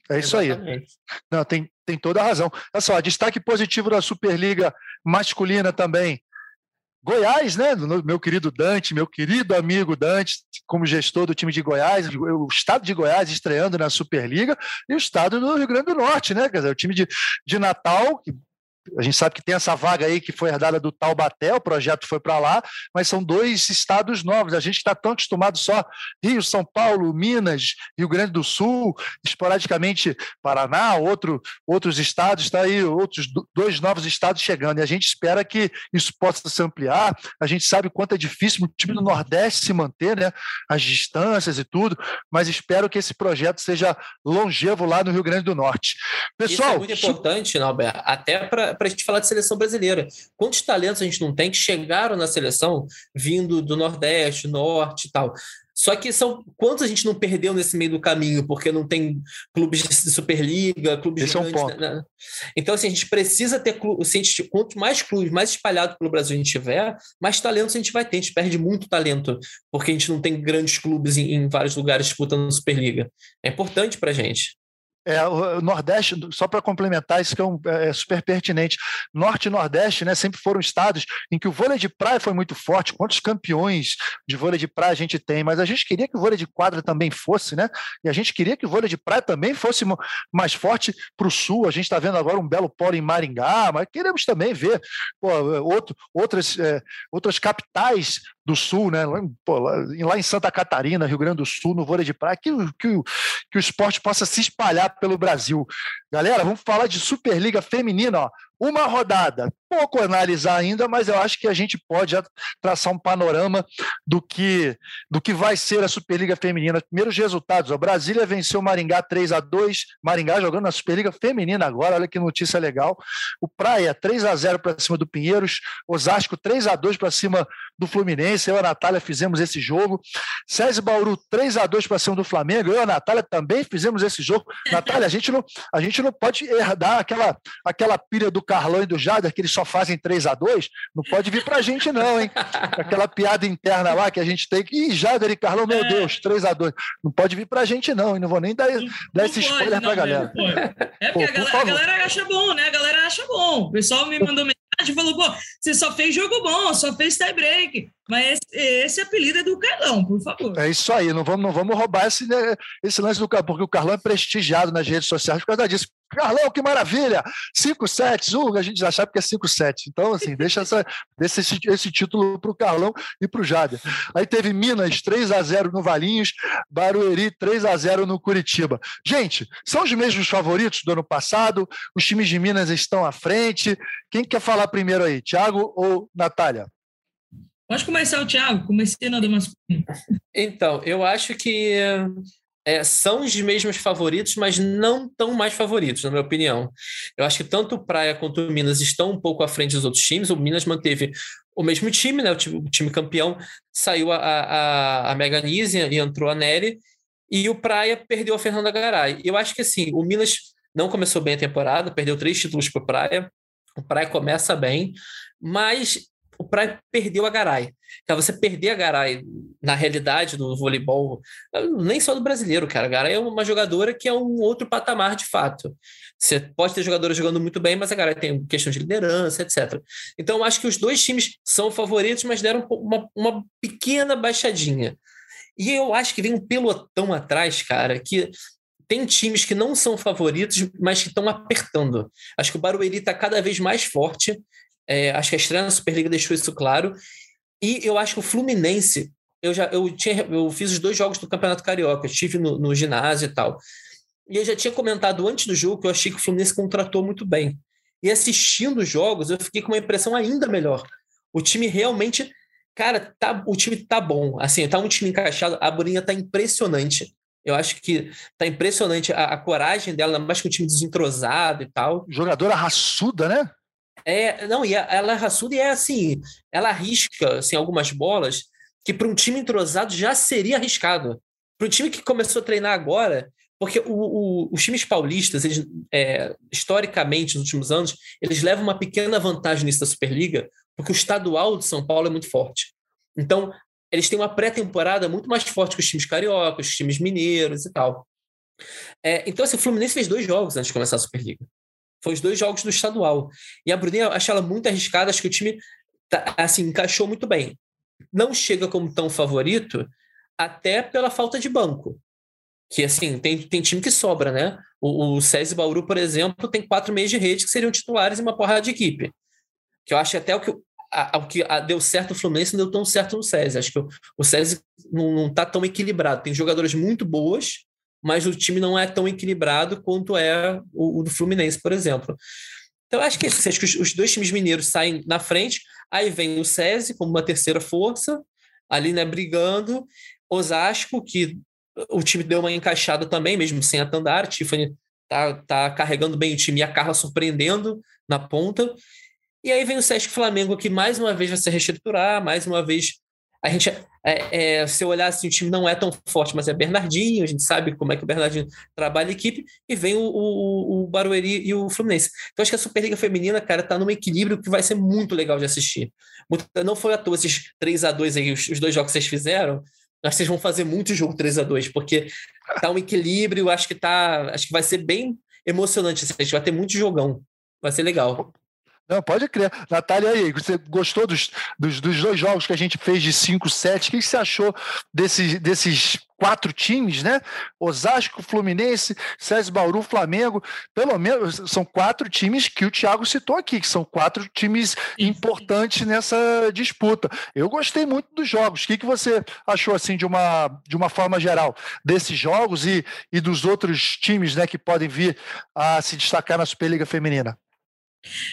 Speaker 1: É isso Exatamente. aí. Não, tem, tem toda a razão. Olha só, destaque positivo da Superliga masculina também. Goiás, né? Meu querido Dante, meu querido amigo Dante, como gestor do time de Goiás, o estado de Goiás estreando na Superliga e o estado do Rio Grande do Norte, né? Quer dizer, o time de, de Natal, que a gente sabe que tem essa vaga aí que foi herdada do Taubaté, o projeto foi para lá, mas são dois estados novos. A gente está tão acostumado só Rio, São Paulo, Minas, Rio Grande do Sul, esporadicamente Paraná, outro, outros estados, está aí outros dois novos estados chegando. E a gente espera que isso possa se ampliar. A gente sabe o quanto é difícil o time do Nordeste se manter, né? As distâncias e tudo, mas espero que esse projeto seja longevo lá no Rio Grande do Norte.
Speaker 3: Pessoal, isso é muito importante, Norberto, até para para a gente falar de seleção brasileira. Quantos talentos a gente não tem que chegaram na seleção vindo do Nordeste, Norte e tal? Só que são quantos a gente não perdeu nesse meio do caminho, porque não tem clubes de Superliga, clubes
Speaker 1: Esse gigantes, é um ponto. Né?
Speaker 3: Então, assim, a gente precisa ter clubes. Gente, quanto mais clubes, mais espalhado pelo Brasil a gente tiver, mais talentos a gente vai ter. A gente perde muito talento, porque a gente não tem grandes clubes em, em vários lugares disputando Superliga. É importante para a gente.
Speaker 1: É, o Nordeste, só para complementar, isso que é, um, é, super pertinente. Norte e Nordeste, né, sempre foram estados em que o vôlei de praia foi muito forte. Quantos campeões de vôlei de praia a gente tem? Mas a gente queria que o vôlei de quadra também fosse, né? E a gente queria que o vôlei de praia também fosse mais forte para o sul. A gente está vendo agora um belo polo em Maringá, mas queremos também ver pô, outro, outras, é, outras capitais do Sul, né? Lá, pô, lá, em Santa Catarina, Rio Grande do Sul, no vôlei de praia, que, que, que o esporte possa se espalhar pelo Brasil. Galera, vamos falar de Superliga Feminina, ó. Uma rodada, pouco analisar ainda, mas eu acho que a gente pode traçar um panorama do que do que vai ser a Superliga Feminina. Primeiros resultados: ó, Brasília venceu o Maringá 3 a 2 Maringá jogando na Superliga Feminina agora, olha que notícia legal. O Praia 3 a 0 para cima do Pinheiros, Osasco 3 a 2 para cima do Fluminense. Eu e a Natália fizemos esse jogo. César Bauru 3 a 2 para cima do Flamengo. Eu e a Natália também fizemos esse jogo. Natália, a gente não, a gente não pode herdar aquela, aquela pilha do Carlão e do Jader, que eles só fazem 3 a 2 não pode vir para a gente, não, hein? Aquela piada interna lá que a gente tem. Ih, Jader e Carlão, meu é. Deus, 3 a 2 Não pode vir para a gente, não, e não vou nem dar, não, dar esse spoiler para a galera.
Speaker 2: É porque Pô, a, galera, a, galera, acha bom, né? A galera acha bom. O pessoal me mandou mensagem e falou: pô, você só fez jogo bom, só fez tie break. Mas esse, apelido é do Carlão, por favor.
Speaker 1: É isso aí, não vamos, não vamos roubar esse, né, esse lance do Carlão, porque o Carlão é prestigiado nas redes sociais por causa disso. Carlão, que maravilha! 5 sets, uh, a gente já sabe que é 5 sets. Então, assim, deixa, essa, deixa esse, esse título para o Carlão e para o Jader. Aí teve Minas 3 a 0 no Valinhos, Barueri 3 a 0 no Curitiba. Gente, são os mesmos favoritos do ano passado, os times de Minas estão à frente. Quem quer falar primeiro aí, Thiago ou Natália?
Speaker 2: Pode começar o Thiago, comecei na do
Speaker 3: Então, eu acho que é, são os mesmos favoritos, mas não tão mais favoritos, na minha opinião. Eu acho que tanto o Praia quanto o Minas estão um pouco à frente dos outros times. O Minas manteve o mesmo time, né? O time, o time campeão saiu a, a, a Mega Nise e entrou a Nery, e o Praia perdeu a Fernanda Garay. Eu acho que assim, o Minas não começou bem a temporada, perdeu três títulos para o Praia. O Praia começa bem, mas o Praia perdeu a Garay. Então, você perder a Garay na realidade do voleibol, nem só do brasileiro, cara. A Garay é uma jogadora que é um outro patamar de fato. Você pode ter jogadores jogando muito bem, mas a Garay tem questão de liderança, etc. Então, acho que os dois times são favoritos, mas deram uma, uma pequena baixadinha. E eu acho que vem um pelotão atrás, cara, que tem times que não são favoritos, mas que estão apertando. Acho que o Barueri está cada vez mais forte. É, acho que a estreia na Superliga deixou isso claro. E eu acho que o Fluminense, eu já eu tinha, eu fiz os dois jogos do Campeonato Carioca, estive no, no ginásio e tal. E eu já tinha comentado antes do jogo que eu achei que o Fluminense contratou muito bem. E assistindo os jogos, eu fiquei com uma impressão ainda melhor. O time realmente, cara, tá, o time tá bom. Assim, tá um time encaixado, a Borinha tá impressionante. Eu acho que tá impressionante a, a coragem dela, mais que um time desentrosado e tal.
Speaker 1: Jogadora raçuda, né?
Speaker 3: É, não, e ela é raçuda e é assim, ela arrisca assim, algumas bolas que para um time entrosado já seria arriscado. Para um time que começou a treinar agora, porque o, o, os times paulistas, eles, é, historicamente, nos últimos anos, eles levam uma pequena vantagem nisso da Superliga, porque o estadual de São Paulo é muito forte. Então, eles têm uma pré-temporada muito mais forte que os times cariocas, os times mineiros e tal. É, então, assim, o Fluminense fez dois jogos antes de começar a Superliga. Foi os dois jogos do estadual. E a Bruninha, acho ela muito arriscada, acho que o time tá, assim, encaixou muito bem. Não chega como tão favorito, até pela falta de banco. Que assim, tem, tem time que sobra, né? O, o SESI Bauru, por exemplo, tem quatro meios de rede que seriam titulares em uma porrada de equipe. Que eu acho até o que, a, o que a, deu certo no Fluminense não deu tão certo no SESI. Acho que o, o SESI não, não tá tão equilibrado. Tem jogadores muito boas, mas o time não é tão equilibrado quanto é o, o do Fluminense, por exemplo. Então, acho que, acho que os, os, dois times mineiros saem na frente, aí vem o SESI como uma terceira força, ali, né, brigando, Osasco, que o time deu uma encaixada também, mesmo sem a Tandara, Tiffany tá, tá carregando bem o time e a Carla surpreendendo na ponta. E aí vem o Sesc Flamengo, que mais uma vez vai se reestruturar, mais uma vez a gente, é, é, se eu olhar assim, o time não é tão forte, mas é Bernardinho, a gente sabe como é que o Bernardinho trabalha a equipe, e vem o, o, o Barueri e o Fluminense. Então, acho que a Superliga Feminina, cara, tá num equilíbrio que vai ser muito legal de assistir. Muito, não foi à toa esses 3 a 2 aí, os, os dois jogos que vocês fizeram, Acho que vocês vão fazer muito jogo 3 a 2 porque tá um equilíbrio, acho que tá. Acho que vai ser bem emocionante. Assim, a gente vai ter muito jogão. Vai ser legal.
Speaker 1: Não, pode crer. Natália, aí, você gostou dos, dos, dos, dois jogos que a gente fez de 5, 7? O que você achou desses, desses quatro times, né? Osasco, Fluminense, César Bauru, Flamengo. Pelo menos são quatro times que o Thiago citou aqui, que são quatro times importantes nessa disputa. Eu gostei muito dos jogos. O que, que você achou, assim, de uma, de uma forma geral, desses jogos e, e dos outros times né, que podem vir a se destacar na Superliga Feminina?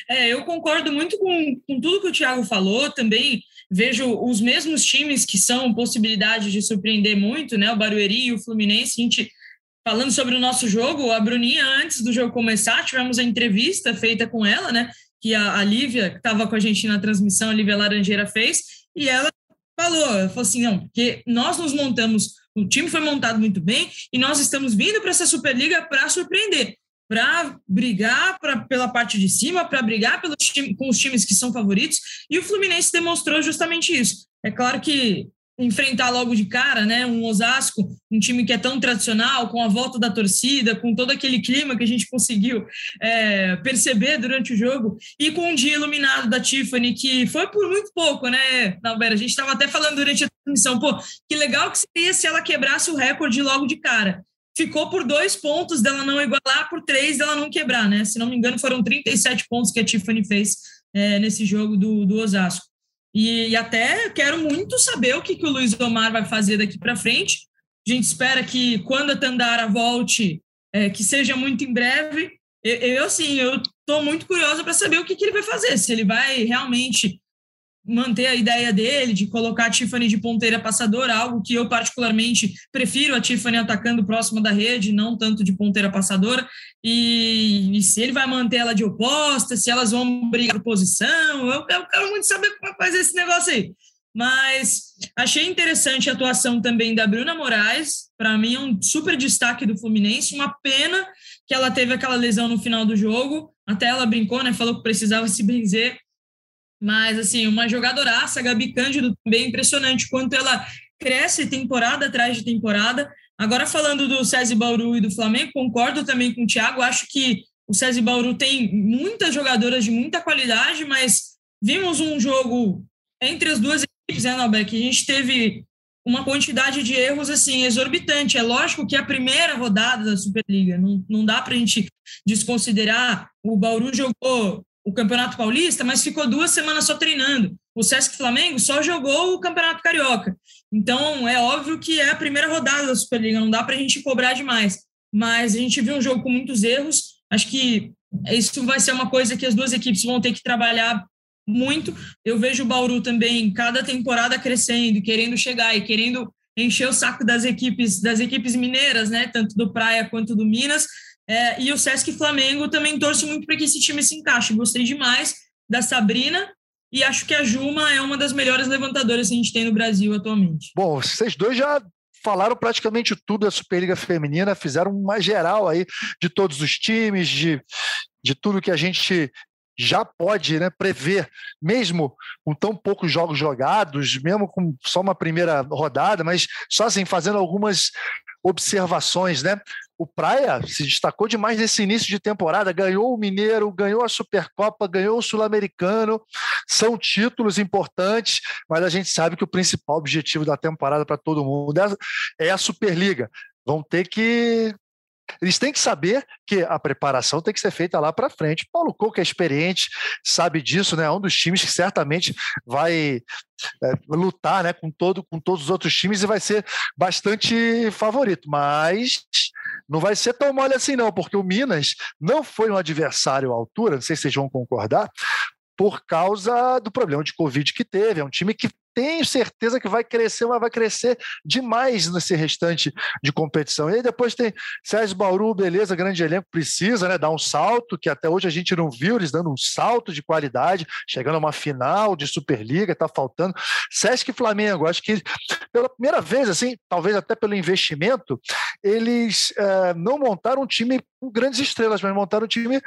Speaker 2: É, eu concordo muito com, com tudo que o Thiago falou. Também vejo os mesmos times que são possibilidade de surpreender muito, né? O Barueri e o Fluminense. A gente falando sobre o nosso jogo, a Bruninha, antes do jogo começar, tivemos a entrevista feita com ela, né? Que a, a Lívia, que estava com a gente na transmissão, a Lívia Laranjeira fez, e ela falou, ela falou assim, não, porque nós nos montamos, o time foi montado muito bem e nós estamos vindo para essa Superliga para surpreender para brigar pra, pela parte de cima, para brigar pelos time, com os times que são favoritos, e o Fluminense demonstrou justamente isso. É claro que enfrentar logo de cara, né, um Osasco, um time que é tão tradicional, com a volta da torcida, com todo aquele clima que a gente conseguiu é, perceber durante o jogo, e com um dia iluminado da Tiffany, que foi por muito pouco, né, Nalbera? A gente estava até falando durante a transmissão, pô, que legal que seria se ela quebrasse o recorde logo de cara ficou por dois pontos dela não igualar, por três dela não quebrar, né? Se não me engano, foram 37 pontos que a Tiffany fez é, nesse jogo do, do Osasco. E, e, até quero muito saber o que, que o Luiz Omar vai fazer daqui para frente. A gente espera que quando a Tandara volte, é, que seja muito em breve. Eu, eu sim, eu estou muito curiosa para saber o que, que ele vai fazer, se ele vai realmente manter a ideia dele de colocar a Tiffany de ponteira passadora, algo que eu particularmente prefiro a Tiffany atacando próximo da rede, não tanto de ponteira passadora, e, e se ele vai manter ela de oposta, se elas vão brigar por posição, eu, eu quero muito saber como vai fazer esse negócio aí. Mas achei interessante a atuação também da Bruna Moraes, para mim é um super destaque do Fluminense, uma pena que ela teve aquela lesão no final do jogo, até ela brincou, né, falou que precisava se benzer, mas, assim, uma jogadoraça, a Gabi Cândido, também impressionante quanto ela cresce temporada atrás de temporada. Agora, falando do César Bauru e do Flamengo, concordo também com o Thiago. Acho que o César Bauru tem muitas jogadoras de muita qualidade, mas vimos um jogo entre as duas equipes, né, Nalbeck? A gente teve uma quantidade de erros assim exorbitante. É lógico que é a primeira rodada da Superliga, não, não dá para a gente desconsiderar. O Bauru jogou o Campeonato Paulista, mas ficou duas semanas só treinando. O Sesc Flamengo só jogou o Campeonato Carioca. Então, é óbvio que é a primeira rodada da Superliga, não dá para a gente cobrar demais. Mas a gente viu um jogo com muitos erros. Acho que isso vai ser uma coisa que as duas equipes vão ter que trabalhar muito. Eu vejo o Bauru também, cada temporada crescendo, querendo chegar e querendo encher o saco das equipes, das equipes mineiras, né? Tanto do Praia quanto do Minas é, e o Sesc Flamengo também torço muito para que esse time se encaixe. Gostei demais da Sabrina e acho que a Juma é uma das melhores levantadoras que a gente tem no Brasil atualmente.
Speaker 1: Bom, vocês dois já falaram praticamente tudo da Superliga Feminina, fizeram uma geral aí de todos os times, de, de tudo que a gente já pode né, prever, mesmo com tão poucos jogos jogados, mesmo com só uma primeira rodada, mas só assim, fazendo algumas observações, né? O Praia se destacou demais nesse início de temporada, ganhou o Mineiro, ganhou a Supercopa, ganhou o Sul-Americano. São títulos importantes, mas a gente sabe que o principal objetivo da temporada para todo mundo é, é a Superliga. Vão ter que eles têm que saber que a preparação tem que ser feita lá para frente. Paulo Couco é experiente, sabe disso, né? É um dos times que certamente vai é, lutar né, com, todo, com todos os outros times e vai ser bastante favorito. Mas não vai ser tão mole assim, não, porque o Minas não foi um adversário à altura, não sei se vocês vão concordar, por causa do problema de Covid que teve. É um time que tenho certeza que vai crescer, mas vai crescer demais nesse restante de competição. E aí depois tem Sérgio Bauru, beleza, grande elenco, precisa né, dar um salto, que até hoje a gente não viu eles dando um salto de qualidade, chegando a uma final de Superliga, está faltando. Sesc Flamengo, acho que pela primeira vez, assim, talvez até pelo investimento, eles é, não montaram um time com grandes estrelas, mas montaram um time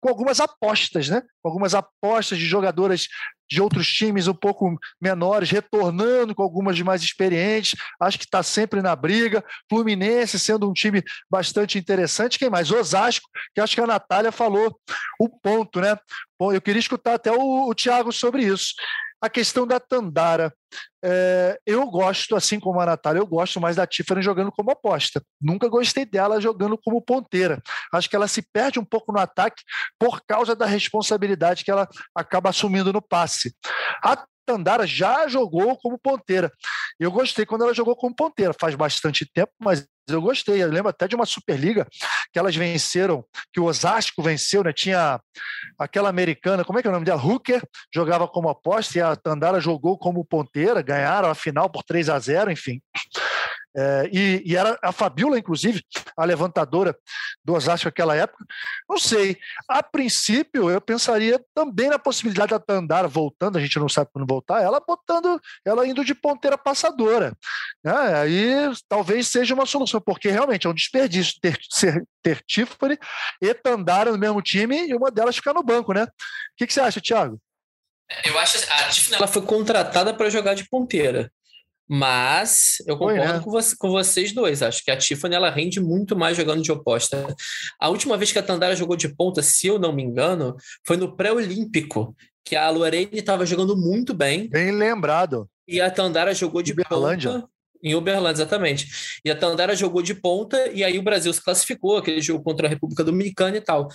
Speaker 1: com algumas apostas, né? Com algumas apostas de jogadoras de outros times um pouco menores, retornando com algumas de mais experientes. Acho que está sempre na briga. Fluminense sendo um time bastante interessante. Quem mais? Osasco, que acho que a Natália falou o ponto, né? Bom, eu queria escutar até o, o Thiago sobre isso. A questão da Tandara. É, eu gosto, assim como a Natália, eu gosto mais da Tiffany jogando como aposta. Nunca gostei dela jogando como ponteira. Acho que ela se perde um pouco no ataque por causa da responsabilidade que ela acaba assumindo no passe. A Tandara já jogou como ponteira. Eu gostei quando ela jogou como ponteira. Faz bastante tempo, mas eu gostei. Eu lembro até de uma Superliga que elas venceram, que o Osasco venceu, né? Tinha aquela americana, como é que é o nome dela? Hooker, jogava como aposta e a Tandara jogou como ponteira, ganharam a final por 3 a 0 enfim. É, e, e, era a Fabiola, inclusive, a levantadora do Osasco naquela época. Não sei. A princípio, eu pensaria também na possibilidade da Tandara voltando, a gente não sabe quando voltar, ela botando, ela indo de ponteira passadora. Né? Aí talvez seja uma solução, porque realmente é um desperdício ter, ser, ter Tiffany e Tandara no mesmo time e uma delas ficar no banco, né? O que, que você acha, Thiago?
Speaker 3: Eu acho que a Tiffany ela foi contratada para jogar de ponteira. Mas eu concordo Foi, né? com, você, com, vocês dois. Acho que a Tiffany ela rende muito mais jogando de oposta. A última vez que a Tandara jogou de ponta, se eu não me engano, foi no pré-olímpico, que a Lorene estava jogando muito bem.
Speaker 1: Bem lembrado.
Speaker 3: E a Tandara jogou de Uberlândia. ponta. Em Uberlândia, exatamente. E a Tandara jogou de ponta, e aí o Brasil se classificou, aquele jogo contra a República Dominicana e tal.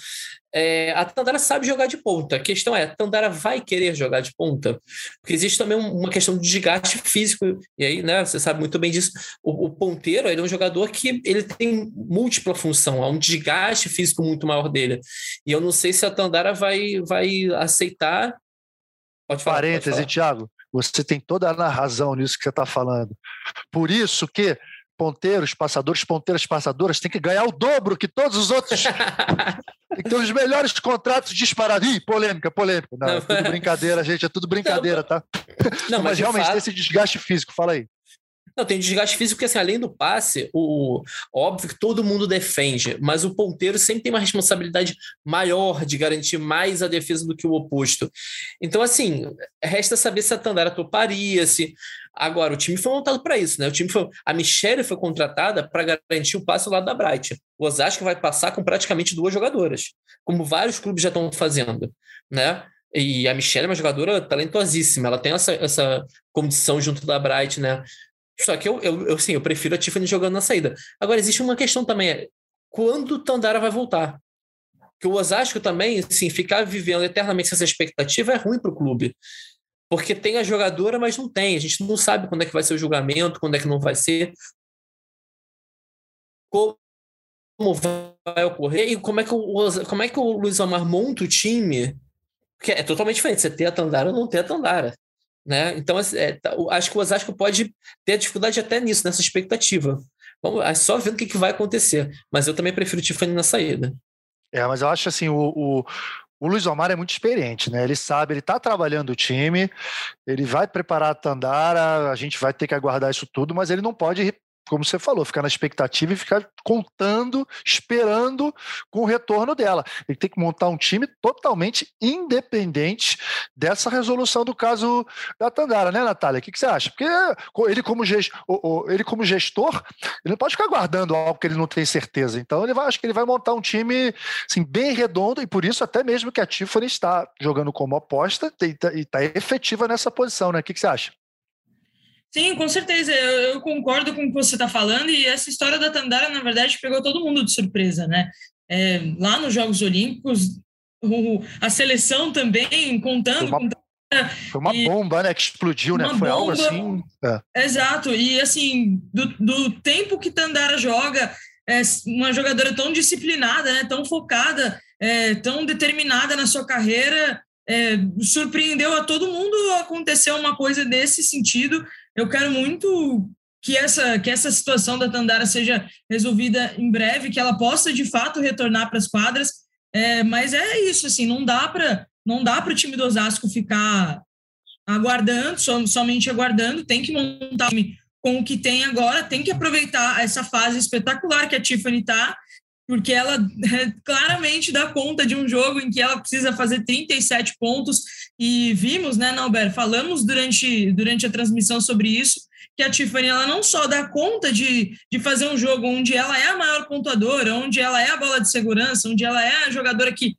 Speaker 3: É, a Tandara sabe jogar de ponta. A questão é, a Tandara vai querer jogar de ponta? Porque existe também uma questão de desgaste físico, e aí, né, você sabe muito bem disso. O, o ponteiro, ele é um jogador que ele tem múltipla função, há um desgaste físico muito maior dele. E eu não sei se a Tandara vai, vai aceitar
Speaker 1: Pode falar. Parêntese, pode falar. Thiago. Você tem toda a razão nisso que você está falando. Por isso que ponteiros, passadores, ponteiras, passadoras têm que ganhar o dobro que todos os outros. tem que ter os melhores contratos disparados. Ih, polêmica, polêmica. Não, é tudo brincadeira, gente, é tudo brincadeira, tá? Não, mas, mas realmente fato... tem esse desgaste físico, fala aí.
Speaker 3: Não, tem desgaste físico, porque assim, além do passe, o óbvio que todo mundo defende, mas o ponteiro sempre tem uma responsabilidade maior de garantir mais a defesa do que o oposto. Então, assim, resta saber se a Tandara toparia, se. Agora, o time foi montado para isso, né? O time foi. A Michelle foi contratada para garantir o passe ao lado da Bright. O Osasco vai passar com praticamente duas jogadoras, como vários clubes já estão fazendo, né? E a Michelle é uma jogadora talentosíssima, ela tem essa, essa condição junto da Bright, né? Só que eu, eu, eu, assim, eu prefiro a Tiffany jogando na saída. Agora, existe uma questão também: é quando o Tandara vai voltar? Que o Osasco também, assim, ficar vivendo eternamente essa expectativa é ruim para o clube. Porque tem a jogadora, mas não tem. A gente não sabe quando é que vai ser o julgamento, quando é que não vai ser. Como vai ocorrer e como é que o, como é que o Luiz Omar monta o time? Porque é totalmente diferente você ter a Tandara ou não ter a Tandara. Né? Então, assim, é, tá, acho que o Osasco pode ter dificuldade até nisso, nessa expectativa. Vamos é só vendo o que, que vai acontecer. Mas eu também prefiro o Tiffany na saída.
Speaker 1: É, mas eu acho assim, o, o, o Luiz Omar é muito experiente, né? Ele sabe, ele está trabalhando o time, ele vai preparar a Tandara, a gente vai ter que aguardar isso tudo, mas ele não pode como você falou, ficar na expectativa e ficar contando, esperando com o retorno dela. Ele tem que montar um time totalmente independente dessa resolução do caso da Tandara, né, Natália? O que, que você acha? Porque ele como, gestor, ele como gestor, ele não pode ficar guardando algo que ele não tem certeza. Então, ele vai, acho que ele vai montar um time assim, bem redondo e por isso até mesmo que a Tiffany está jogando como aposta e está efetiva nessa posição, né? O que, que você acha?
Speaker 2: Sim, com certeza. Eu, eu concordo com o que você está falando. E essa história da Tandara, na verdade, pegou todo mundo de surpresa, né? É, lá nos Jogos Olímpicos, o, a seleção também contando.
Speaker 1: Uma, com... foi uma e, bomba, né? Que explodiu, né? Foi bomba, algo assim.
Speaker 2: É. Exato. E assim, do, do tempo que Tandara joga, é uma jogadora tão disciplinada, né? Tão focada, é, tão determinada na sua carreira. É, surpreendeu a todo mundo acontecer uma coisa desse sentido eu quero muito que essa, que essa situação da Tandara seja resolvida em breve, que ela possa de fato retornar para as quadras. É, mas é isso, assim, não dá para não dá para o time do Osasco ficar aguardando, som, somente aguardando, tem que montar um time com o que tem agora, tem que aproveitar essa fase espetacular que a Tiffany está, porque ela claramente dá conta de um jogo em que ela precisa fazer 37 pontos, e vimos, né, Nauber, falamos durante, durante a transmissão sobre isso, que a Tiffany ela não só dá conta de, de fazer um jogo onde ela é a maior pontuadora, onde ela é a bola de segurança, onde ela é a jogadora que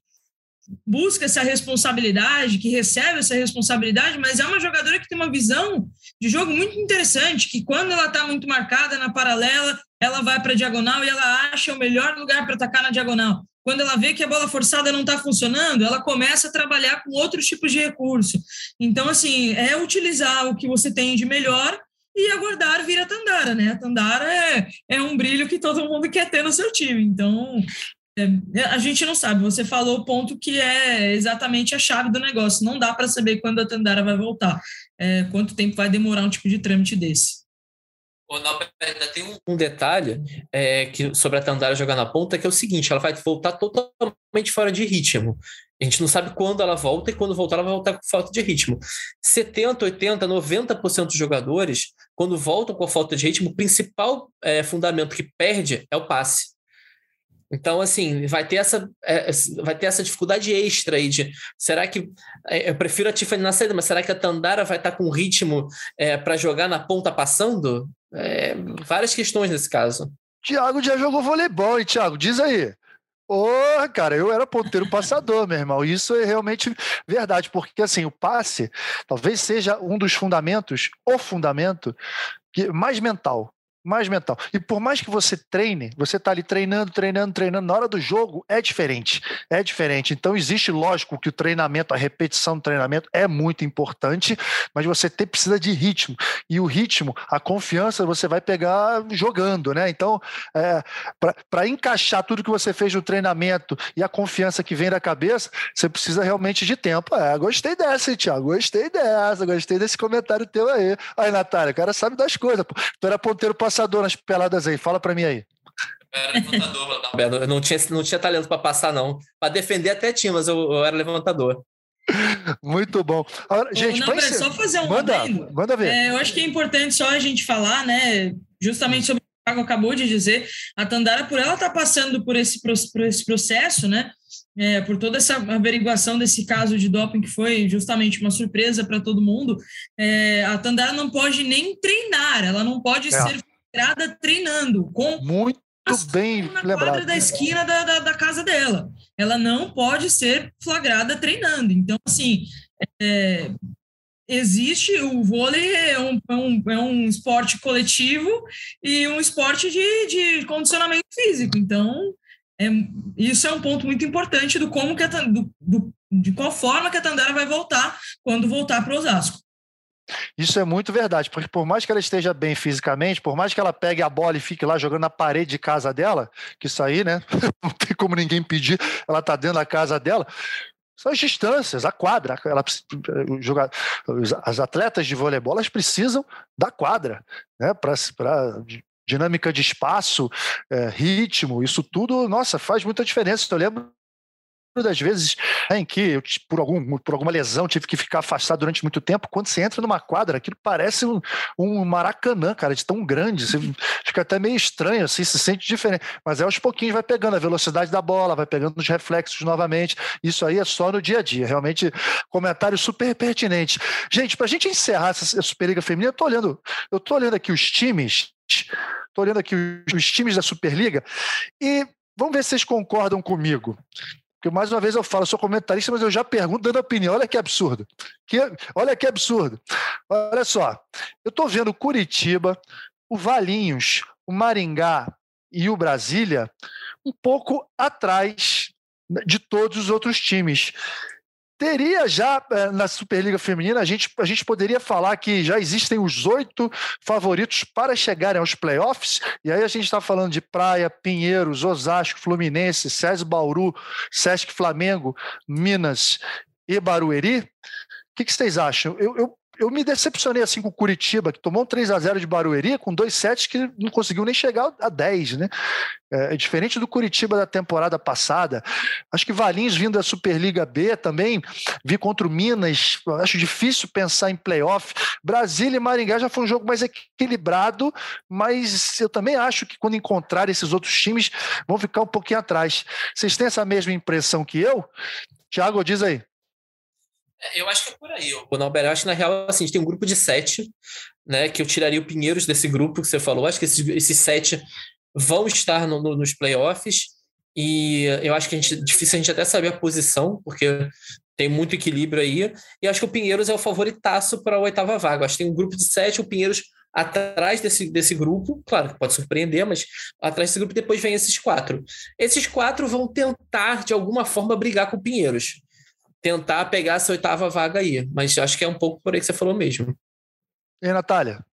Speaker 2: busca essa responsabilidade, que recebe essa responsabilidade, mas é uma jogadora que tem uma visão de jogo muito interessante, que quando ela está muito marcada na paralela, ela vai para a diagonal e ela acha o melhor lugar para atacar na diagonal. Quando ela vê que a bola forçada não está funcionando, ela começa a trabalhar com outros tipos de recurso. Então, assim, é utilizar o que você tem de melhor e aguardar vir a Tandara, né? A Tandara é, é um brilho que todo mundo quer ter no seu time. Então, é, a gente não sabe. Você falou o ponto que é exatamente a chave do negócio. Não dá para saber quando a Tandara vai voltar. É, quanto tempo vai demorar um tipo de trâmite desse?
Speaker 3: ainda tem um, um detalhe é, que, sobre a Tandara jogar na ponta, que é o seguinte: ela vai voltar totalmente fora de ritmo. A gente não sabe quando ela volta e quando voltar, ela vai voltar com falta de ritmo. 70, 80, 90% dos jogadores, quando voltam com a falta de ritmo, o principal é, fundamento que perde é o passe. Então, assim, vai ter essa, é, vai ter essa dificuldade extra aí de será que é, eu prefiro a Tiffany na saída, mas será que a Tandara vai estar com ritmo é, para jogar na ponta passando? É, várias questões nesse caso.
Speaker 1: Tiago já jogou voleibol, e Tiago, diz aí. Porra, cara, eu era ponteiro passador, meu irmão. Isso é realmente verdade, porque assim, o passe talvez seja um dos fundamentos, o fundamento mais mental mais mental. E por mais que você treine, você está ali treinando, treinando, treinando, na hora do jogo é diferente. É diferente. Então existe, lógico, que o treinamento, a repetição do treinamento é muito importante, mas você precisa de ritmo. E o ritmo, a confiança, você vai pegar jogando, né? Então, é, para encaixar tudo que você fez no treinamento e a confiança que vem da cabeça, você precisa realmente de tempo. É, gostei dessa, Thiago? Gostei dessa, gostei desse comentário teu aí. Aí, Natália, o cara sabe das coisas. Tu era ponteiro passado passador nas peladas aí? Fala para mim aí.
Speaker 3: Eu era levantador, eu não tinha, não tinha talento para passar, não. Para defender até tinha, mas eu, eu era levantador.
Speaker 1: Muito bom. Agora, gente,
Speaker 2: não, ser... só fazer um
Speaker 1: manda, adendo. manda ver.
Speaker 2: É, eu acho que é importante só a gente falar, né, justamente sobre o que o Thiago acabou de dizer, a Tandara, por ela estar tá passando por esse, por esse processo, né, é, por toda essa averiguação desse caso de doping que foi justamente uma surpresa para todo mundo, é, a Tandara não pode nem treinar, ela não pode é. ser flagrada treinando com
Speaker 1: muito bem
Speaker 2: na
Speaker 1: lembrado.
Speaker 2: quadra da esquina da, da, da, casa dela. Ela não pode ser flagrada treinando. Então, assim, é, existe o vôlei é um, é um, é um esporte coletivo e um esporte de, de condicionamento físico. Então, é, isso é um ponto muito importante do como que a, do, do, de qual forma que a Tandera vai voltar quando voltar para o Osasco.
Speaker 1: Isso é muito verdade, porque por mais que ela esteja bem fisicamente, por mais que ela pegue a bola e fique lá jogando na parede de casa dela, que isso aí, né? Não tem como ninguém pedir, ela tá dentro da casa dela. São as distâncias, a quadra. Ela, jogar, as atletas de voleibol elas precisam da quadra, né? Para dinâmica de espaço, é, ritmo, isso tudo, nossa, faz muita diferença. Eu lembro das vezes em que eu, por, algum, por alguma lesão, tive que ficar afastado durante muito tempo, quando você entra numa quadra, aquilo parece um, um maracanã, cara, de tão grande. Você fica até meio estranho, assim, se sente diferente. Mas é aos pouquinhos vai pegando a velocidade da bola, vai pegando os reflexos novamente. Isso aí é só no dia a dia. Realmente, comentário super pertinente. Gente, para a gente encerrar essa Superliga Feminina, eu tô olhando, eu tô olhando aqui os times. Estou olhando aqui os, os times da Superliga e vamos ver se vocês concordam comigo. Porque, mais uma vez, eu falo, eu sou comentarista, mas eu já pergunto dando opinião. Olha que absurdo. Que, olha que absurdo. Olha só. Eu estou vendo Curitiba, o Valinhos, o Maringá e o Brasília um pouco atrás de todos os outros times teria já eh, na Superliga Feminina, a gente, a gente poderia falar que já existem os oito favoritos para chegarem aos playoffs, e aí a gente está falando de Praia, Pinheiros, Osasco, Fluminense, SESI Bauru, Sesc Flamengo, Minas e Barueri. O que, que vocês acham? Eu, eu, eu me decepcionei assim com o Curitiba, que tomou um 3 a 0 de Barueri, com dois sets que não conseguiu nem chegar a 10, né? É, é, diferente do Curitiba da temporada passada. Acho que Valinhos vindo da Superliga B também, vi contra o Minas, acho difícil pensar em playoff. Brasília e Maringá já foi um jogo mais equilibrado, mas eu também acho que quando encontrar esses outros times vão ficar um pouquinho atrás. Vocês têm essa mesma impressão que eu? Tiago, diz aí.
Speaker 3: É, eu acho que é por aí. O Nauber, acho que na real, assim, a gente tem um grupo de sete, né? Que eu tiraria o Pinheiros desse grupo que você falou. Acho que esses, esses sete vão estar no, no, nos playoffs. E eu acho que a gente, difícil a gente até saber a posição, porque tem muito equilíbrio aí. E acho que o Pinheiros é o favoritaço para a oitava vaga. Acho que tem um grupo de sete, o Pinheiros atrás desse, desse grupo, claro que pode surpreender, mas atrás desse grupo depois vem esses quatro. Esses quatro vão tentar, de alguma forma, brigar com o Pinheiros tentar pegar essa oitava vaga aí. Mas acho que é um pouco por aí que você falou mesmo.
Speaker 1: E Natália?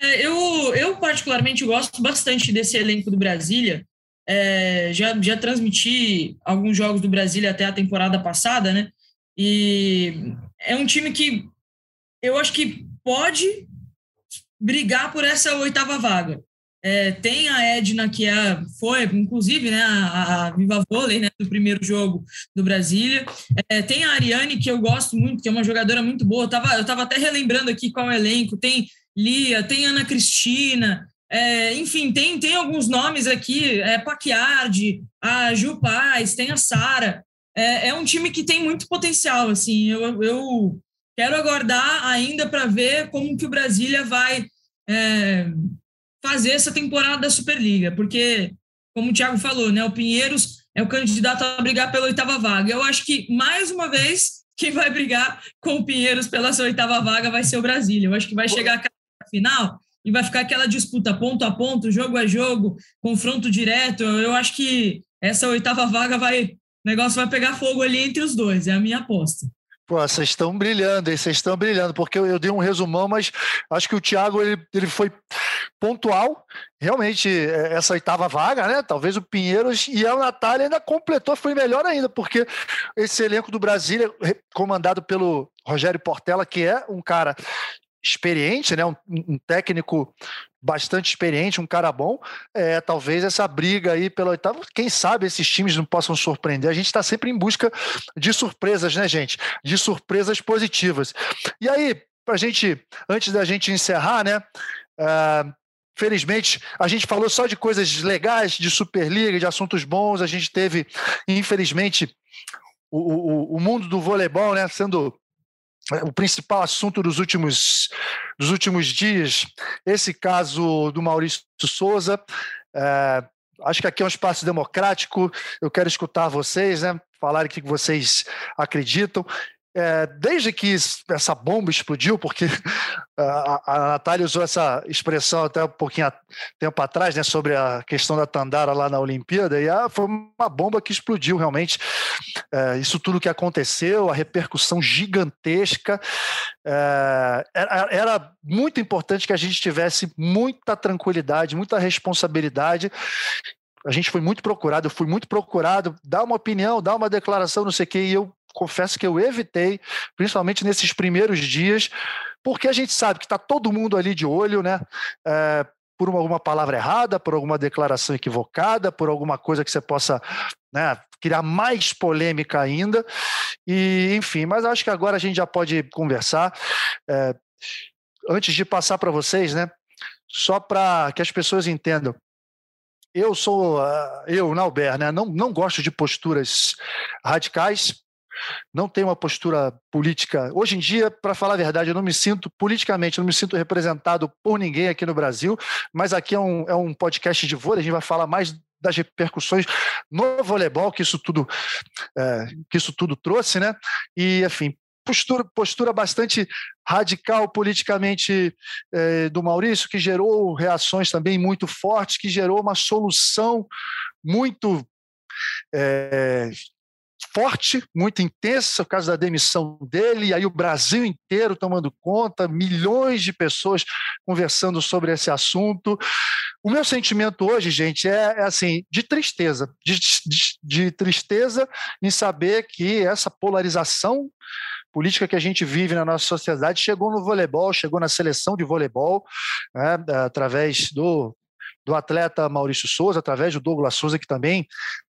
Speaker 2: É, eu, eu, particularmente, gosto bastante desse elenco do Brasília. É, já, já transmiti alguns jogos do Brasília até a temporada passada, né? E é um time que eu acho que pode brigar por essa oitava vaga. É, tem a Edna, que é, foi, inclusive, né, a, a Viva Vôlei né, do primeiro jogo do Brasília. É, tem a Ariane, que eu gosto muito, que é uma jogadora muito boa. Eu estava eu tava até relembrando aqui qual é o elenco. Tem Lia, tem Ana Cristina. É, enfim, tem, tem alguns nomes aqui, é, Paquiardi, a Ju Paz, tem a Sara. É, é um time que tem muito potencial, assim. Eu, eu quero aguardar ainda para ver como que o Brasília vai é, fazer essa temporada da Superliga, porque, como o Thiago falou, né, o Pinheiros é o candidato a brigar pela oitava vaga. Eu acho que, mais uma vez, quem vai brigar com o Pinheiros pela sua oitava vaga vai ser o Brasília. Eu acho que vai chegar a final e vai ficar aquela disputa ponto a ponto, jogo a jogo, confronto direto. Eu acho que essa oitava vaga vai. O negócio vai pegar fogo ali entre os dois, é a minha aposta.
Speaker 1: Pô, vocês estão brilhando, vocês estão brilhando, porque eu, eu, dei um resumão, mas acho que o Thiago ele, ele foi pontual. Realmente, é, essa oitava vaga, né? Talvez o Pinheiros e a Natália ainda completou, foi melhor ainda, porque esse elenco do Brasília, comandado pelo Rogério Portela, que é um cara experiente, né? um, um técnico bastante experiente, um cara bom, é, talvez essa briga aí pela oitava, quem sabe esses times não possam surpreender. A gente está sempre em busca de surpresas, né, gente? De surpresas positivas. E aí, para gente, antes da gente encerrar, né? Uh, felizmente, a gente falou só de coisas legais, de Superliga, de assuntos bons. A gente teve, infelizmente, o, o, o mundo do voleibol, né, sendo o principal assunto dos últimos, dos últimos dias, esse caso do Maurício Souza. É, acho que aqui é um espaço democrático, eu quero escutar vocês, né? Falar o que vocês acreditam é, desde que essa bomba explodiu, porque a, a Natália usou essa expressão até um pouquinho tempo atrás, né, sobre a questão da Tandara lá na Olimpíada, e a, foi uma bomba que explodiu realmente. É, isso tudo que aconteceu, a repercussão gigantesca. É, era, era muito importante que a gente tivesse muita tranquilidade, muita responsabilidade a gente foi muito procurado, eu fui muito procurado, dá uma opinião, dá uma declaração, não sei o quê, e eu confesso que eu evitei, principalmente nesses primeiros dias, porque a gente sabe que está todo mundo ali de olho, né? É, por uma, alguma palavra errada, por alguma declaração equivocada, por alguma coisa que você possa né, criar mais polêmica ainda. E, enfim, mas acho que agora a gente já pode conversar. É, antes de passar para vocês, né? Só para que as pessoas entendam. Eu sou, uh, eu, Nauber, né? Não, não gosto de posturas radicais, não tenho uma postura política. Hoje em dia, para falar a verdade, eu não me sinto politicamente, não me sinto representado por ninguém aqui no Brasil, mas aqui é um, é um podcast de vôlei, a gente vai falar mais das repercussões no voleibol que isso tudo é, que isso tudo trouxe, né? E enfim, postura, postura bastante radical politicamente é, do Maurício, que gerou reações também muito fortes, que gerou uma solução muito é, forte, muito intensa, por causa da demissão dele, e aí o Brasil inteiro tomando conta, milhões de pessoas conversando sobre esse assunto. O meu sentimento hoje, gente, é, é assim, de tristeza, de, de, de tristeza em saber que essa polarização política que a gente vive na nossa sociedade chegou no voleibol, chegou na seleção de voleibol, né, através do do atleta Maurício Souza, através do Douglas Souza, que também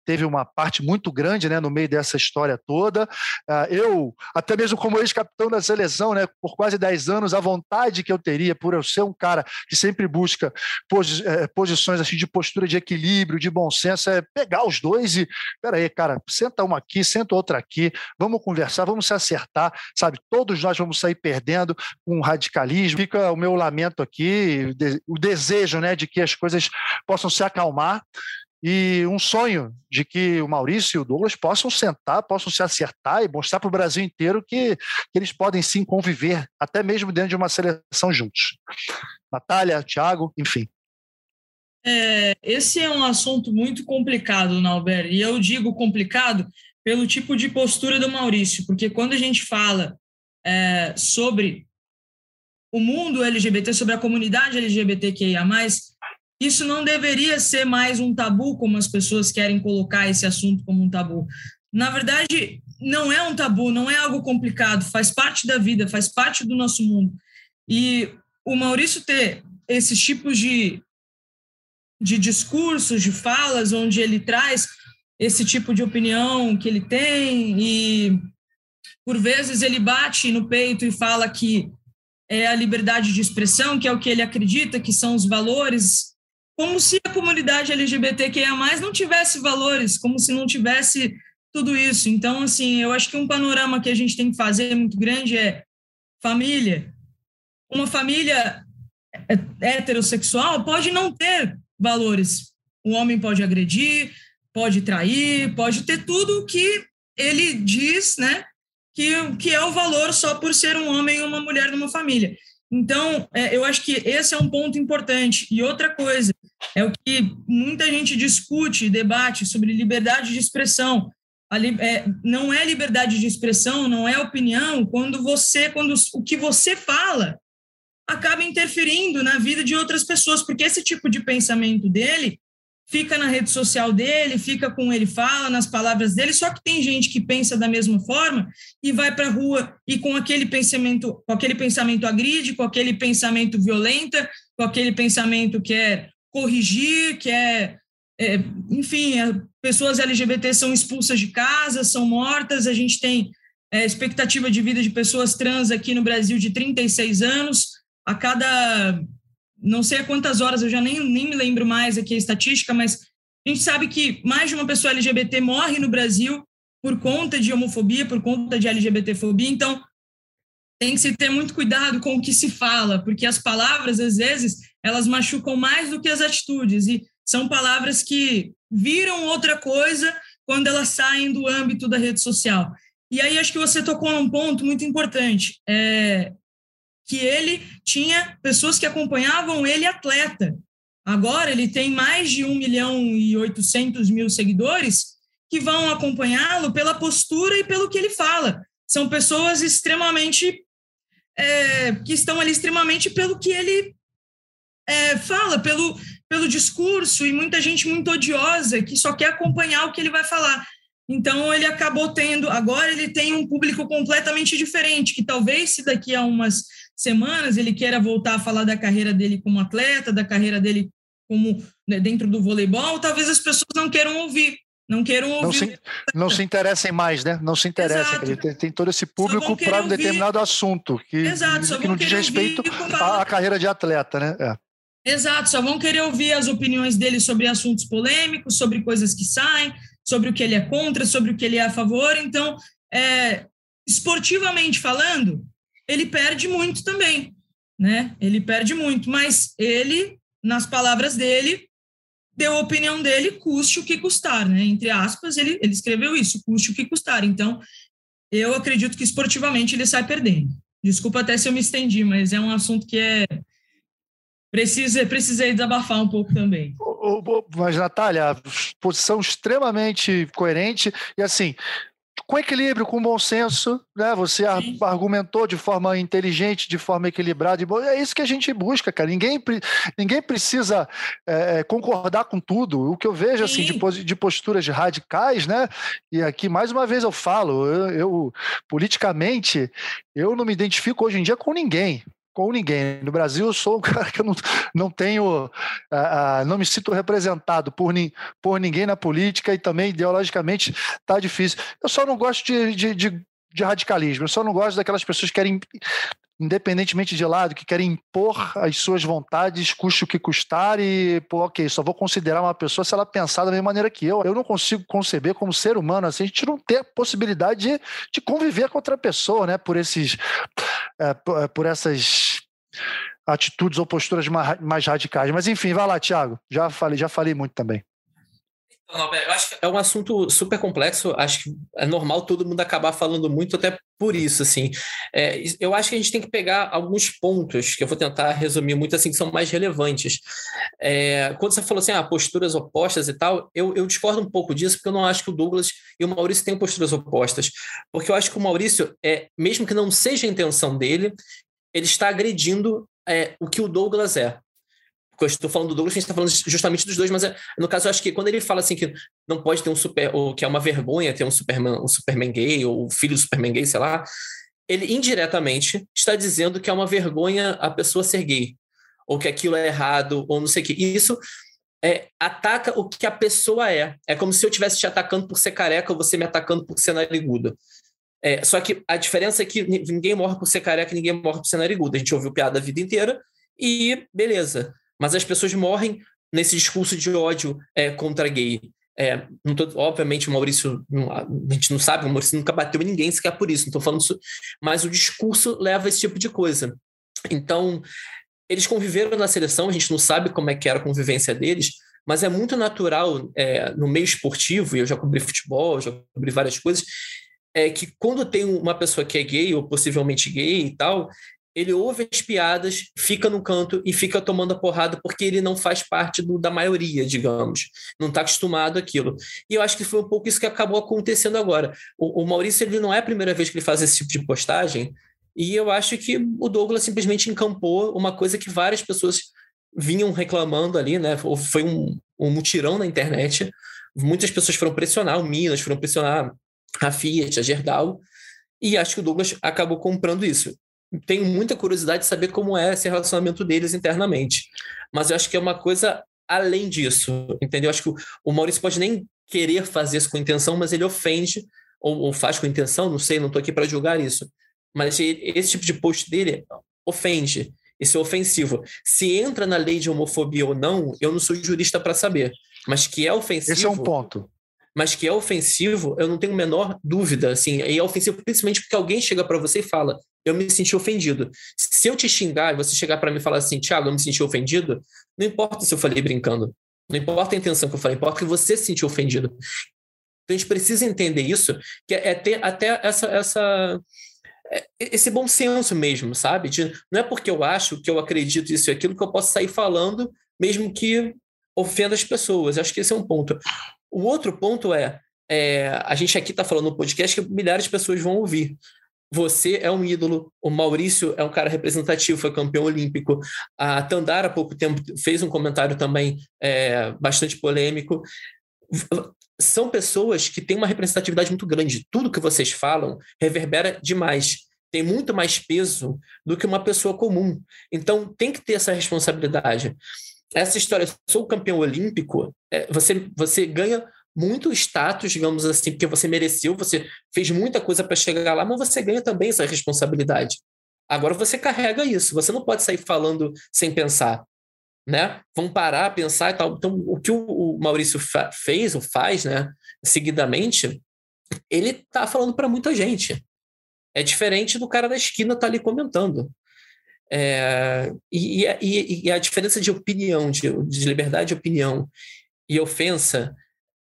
Speaker 1: teve uma parte muito grande né, no meio dessa história toda. Uh, eu, até mesmo como ex-capitão da seleção, né, por quase 10 anos, a vontade que eu teria por eu ser um cara que sempre busca eh, posições assim, de postura de equilíbrio, de bom senso, é pegar os dois e, peraí, cara, senta uma aqui, senta outra aqui, vamos conversar, vamos se acertar, sabe? Todos nós vamos sair perdendo com um radicalismo. Fica o meu lamento aqui, o desejo né, de que as coisas possam se acalmar e um sonho de que o Maurício e o Douglas possam sentar, possam se acertar e mostrar para o Brasil inteiro que, que, eles podem sim conviver, até mesmo dentro de uma seleção juntos. Natália, Thiago, enfim.
Speaker 2: É, esse é um assunto muito complicado, Nauber, e eu digo complicado pelo tipo de postura do Maurício, porque quando a gente fala é, sobre o mundo LGBT, sobre a comunidade LGBTQIA, isso não deveria ser mais um tabu, como as pessoas querem colocar esse assunto como um tabu. Na verdade, não é um tabu, não é algo complicado, faz parte da vida, faz parte do nosso mundo. E o Maurício ter esses tipos de, de discursos, de falas, onde ele traz esse tipo de opinião que ele tem, e por vezes ele bate no peito e fala que é a liberdade de expressão, que é o que ele acredita, que são os valores como se a comunidade LGBTQIA+, não tivesse valores, como se não tivesse tudo isso. Então, assim, eu acho que um panorama que a gente tem que fazer muito grande é família. Uma família heterossexual pode não ter valores. O homem pode agredir, pode trair, pode ter tudo o que ele diz, né, que, que é o valor só por ser um homem e uma mulher numa família. Então, é, eu acho que esse é um ponto importante. E outra coisa, é o que muita gente discute, debate sobre liberdade de expressão. É, não é liberdade de expressão, não é opinião, quando você, quando o que você fala acaba interferindo na vida de outras pessoas, porque esse tipo de pensamento dele fica na rede social dele, fica com ele fala, nas palavras dele, só que tem gente que pensa da mesma forma e vai para a rua e com aquele pensamento, com aquele pensamento agride, com aquele pensamento violenta, com aquele pensamento que é corrigir, que é, é enfim, é, pessoas LGBT são expulsas de casa, são mortas, a gente tem é, expectativa de vida de pessoas trans aqui no Brasil de 36 anos, a cada não sei a quantas horas, eu já nem, nem me lembro mais aqui a estatística, mas a gente sabe que mais de uma pessoa LGBT morre no Brasil por conta de homofobia, por conta de LGBTfobia, então tem que se ter muito cuidado com o que se fala, porque as palavras, às vezes, elas machucam mais do que as atitudes, e são palavras que viram outra coisa quando elas saem do âmbito da rede social. E aí acho que você tocou num ponto muito importante. É, que ele tinha pessoas que acompanhavam ele atleta. Agora ele tem mais de 1 milhão e 800 mil seguidores que vão acompanhá-lo pela postura e pelo que ele fala. São pessoas extremamente é, que estão ali extremamente pelo que ele é, fala, pelo, pelo discurso, e muita gente muito odiosa que só quer acompanhar o que ele vai falar. Então ele acabou tendo, agora ele tem um público completamente diferente, que talvez se daqui a umas semanas ele queira voltar a falar da carreira dele como atleta, da carreira dele como né, dentro do voleibol, talvez as pessoas não queiram ouvir. Não queiram ouvir.
Speaker 1: Não se, não se interessem mais, né? Não se interessem. Ele tem, tem, todo esse público para um determinado assunto que, Exato, que não diz respeito à carreira de atleta, né? É.
Speaker 2: Exato, só vão querer ouvir as opiniões dele sobre assuntos polêmicos, sobre coisas que saem, sobre o que ele é contra, sobre o que ele é a favor. Então, é, esportivamente falando, ele perde muito também, né? Ele perde muito, mas ele, nas palavras dele, deu a opinião dele, custe o que custar, né? Entre aspas, ele, ele escreveu isso, custe o que custar. Então, eu acredito que esportivamente ele sai perdendo. Desculpa até se eu me estendi, mas é um assunto que é precisa, precisei desabafar um pouco também.
Speaker 1: Mas, Natália, posição extremamente coerente e assim, com equilíbrio, com bom senso, né? Você Sim. argumentou de forma inteligente, de forma equilibrada. E é isso que a gente busca, cara. Ninguém, ninguém precisa é, concordar com tudo. O que eu vejo assim de, de posturas radicais, né? E aqui mais uma vez eu falo, eu, eu politicamente eu não me identifico hoje em dia com ninguém com ninguém. No Brasil, eu sou um cara que eu não, não tenho, uh, uh, não me sinto representado por, ni, por ninguém na política e também ideologicamente está difícil. Eu só não gosto de, de, de, de, radicalismo, eu só não gosto daquelas pessoas que querem, independentemente de lado, que querem impor as suas vontades, custe o que custar, e, pô, ok, só vou considerar uma pessoa se ela pensar da mesma maneira que eu. Eu não consigo conceber como ser humano assim, a gente não tem a possibilidade de, de conviver com outra pessoa, né, por esses, é, é, por essas atitudes ou posturas mais radicais. Mas enfim, vai lá, Thiago. Já falei, já falei muito também.
Speaker 3: Então, eu acho que é um assunto super complexo. Acho que é normal todo mundo acabar falando muito, até por isso, assim. É, eu acho que a gente tem que pegar alguns pontos que eu vou tentar resumir muito, assim, que são mais relevantes. É, quando você falou assim, ah, posturas opostas e tal, eu, eu discordo um pouco disso, porque eu não acho que o Douglas e o Maurício têm posturas opostas. Porque eu acho que o Maurício, é, mesmo que não seja a intenção dele, ele está agredindo é, o que o Douglas é. Eu estou falando do Douglas, a gente está falando justamente dos dois, mas é, no caso eu acho que quando ele fala assim que não pode ter um super, ou que é uma vergonha ter um Superman, um Superman gay, ou filho do Superman gay, sei lá, ele indiretamente está dizendo que é uma vergonha a pessoa ser gay, ou que aquilo é errado, ou não sei o que. Isso é, ataca o que a pessoa é. É como se eu estivesse te atacando por ser careca ou você me atacando por ser nariguda. É, só que a diferença é que ninguém morre por ser careca, ninguém morre por ser narigudo. A gente ouviu piada a vida inteira e beleza. Mas as pessoas morrem nesse discurso de ódio é, contra gay. É, tô, obviamente, o Maurício, a gente não sabe, o Maurício nunca bateu em ninguém sequer por isso, não estou falando isso, mas o discurso leva a esse tipo de coisa. Então, eles conviveram na seleção, a gente não sabe como é que era a convivência deles, mas é muito natural é, no meio esportivo, e eu já cobri futebol, já cobri várias coisas, é que quando tem uma pessoa que é gay ou possivelmente gay e tal, ele ouve as piadas, fica no canto e fica tomando a porrada porque ele não faz parte do, da maioria, digamos. Não está acostumado àquilo. E eu acho que foi um pouco isso que acabou acontecendo agora. O, o, Maurício ele não é a primeira vez que ele faz esse tipo de postagem, e eu acho que o Douglas simplesmente encampou uma coisa que várias pessoas vinham reclamando ali, né? Foi um, um mutirão na internet. Muitas pessoas foram pressionar, o Minas foram pressionar a Fiat, a Gerdau, e acho que o Douglas acabou comprando isso. Tenho muita curiosidade de saber como é esse relacionamento deles internamente. Mas eu acho que é uma coisa além disso, entendeu? Acho que o, Maurício pode nem querer fazer isso com intenção, mas ele ofende, ou, ou faz com intenção, não sei, não estou aqui para julgar isso. Mas esse tipo de post dele ofende. Isso é ofensivo. Se entra na lei de homofobia ou não, eu não sou jurista para saber. Mas que é ofensivo.
Speaker 1: Esse é um ponto
Speaker 3: mas que é ofensivo, eu não tenho a menor dúvida, assim, e é ofensivo principalmente porque alguém chega para você e fala, eu me senti ofendido. Se eu te xingar e você chegar para mim e falar assim, Thiago, eu me senti ofendido, não importa se eu falei brincando, não importa a intenção que eu falei, importa que você se sentiu ofendido. Então a gente precisa entender isso, que é ter até essa, essa é, esse bom senso mesmo, sabe? De, não é porque eu acho que eu acredito isso e aquilo que eu posso sair falando, mesmo que ofenda as pessoas. Acho que esse é um ponto. O outro ponto é, é a gente aqui está falando no podcast que milhares de pessoas vão ouvir. Você é um ídolo, o Maurício é um cara representativo, foi campeão olímpico. A Tandara, há pouco tempo, fez um comentário também é, bastante polêmico. São pessoas que têm uma representatividade muito grande. Tudo que vocês falam reverbera demais tem muito mais peso do que uma pessoa comum. Então, tem que ter essa responsabilidade essa história, sou campeão olímpico, é, você, você ganha muito status, digamos assim, porque você mereceu, você fez muita coisa para chegar lá, mas você ganha também essa responsabilidade. Agora você carrega isso, você não pode sair falando sem pensar, né? Vamos parar, pensar e tal. Então, o que o Maurício fez ou faz, né, seguidamente, ele tá falando para muita gente. É diferente do cara da esquina tá ali comentando. É, e, e, e, a diferença de opinião, de, de, liberdade de opinião e ofensa,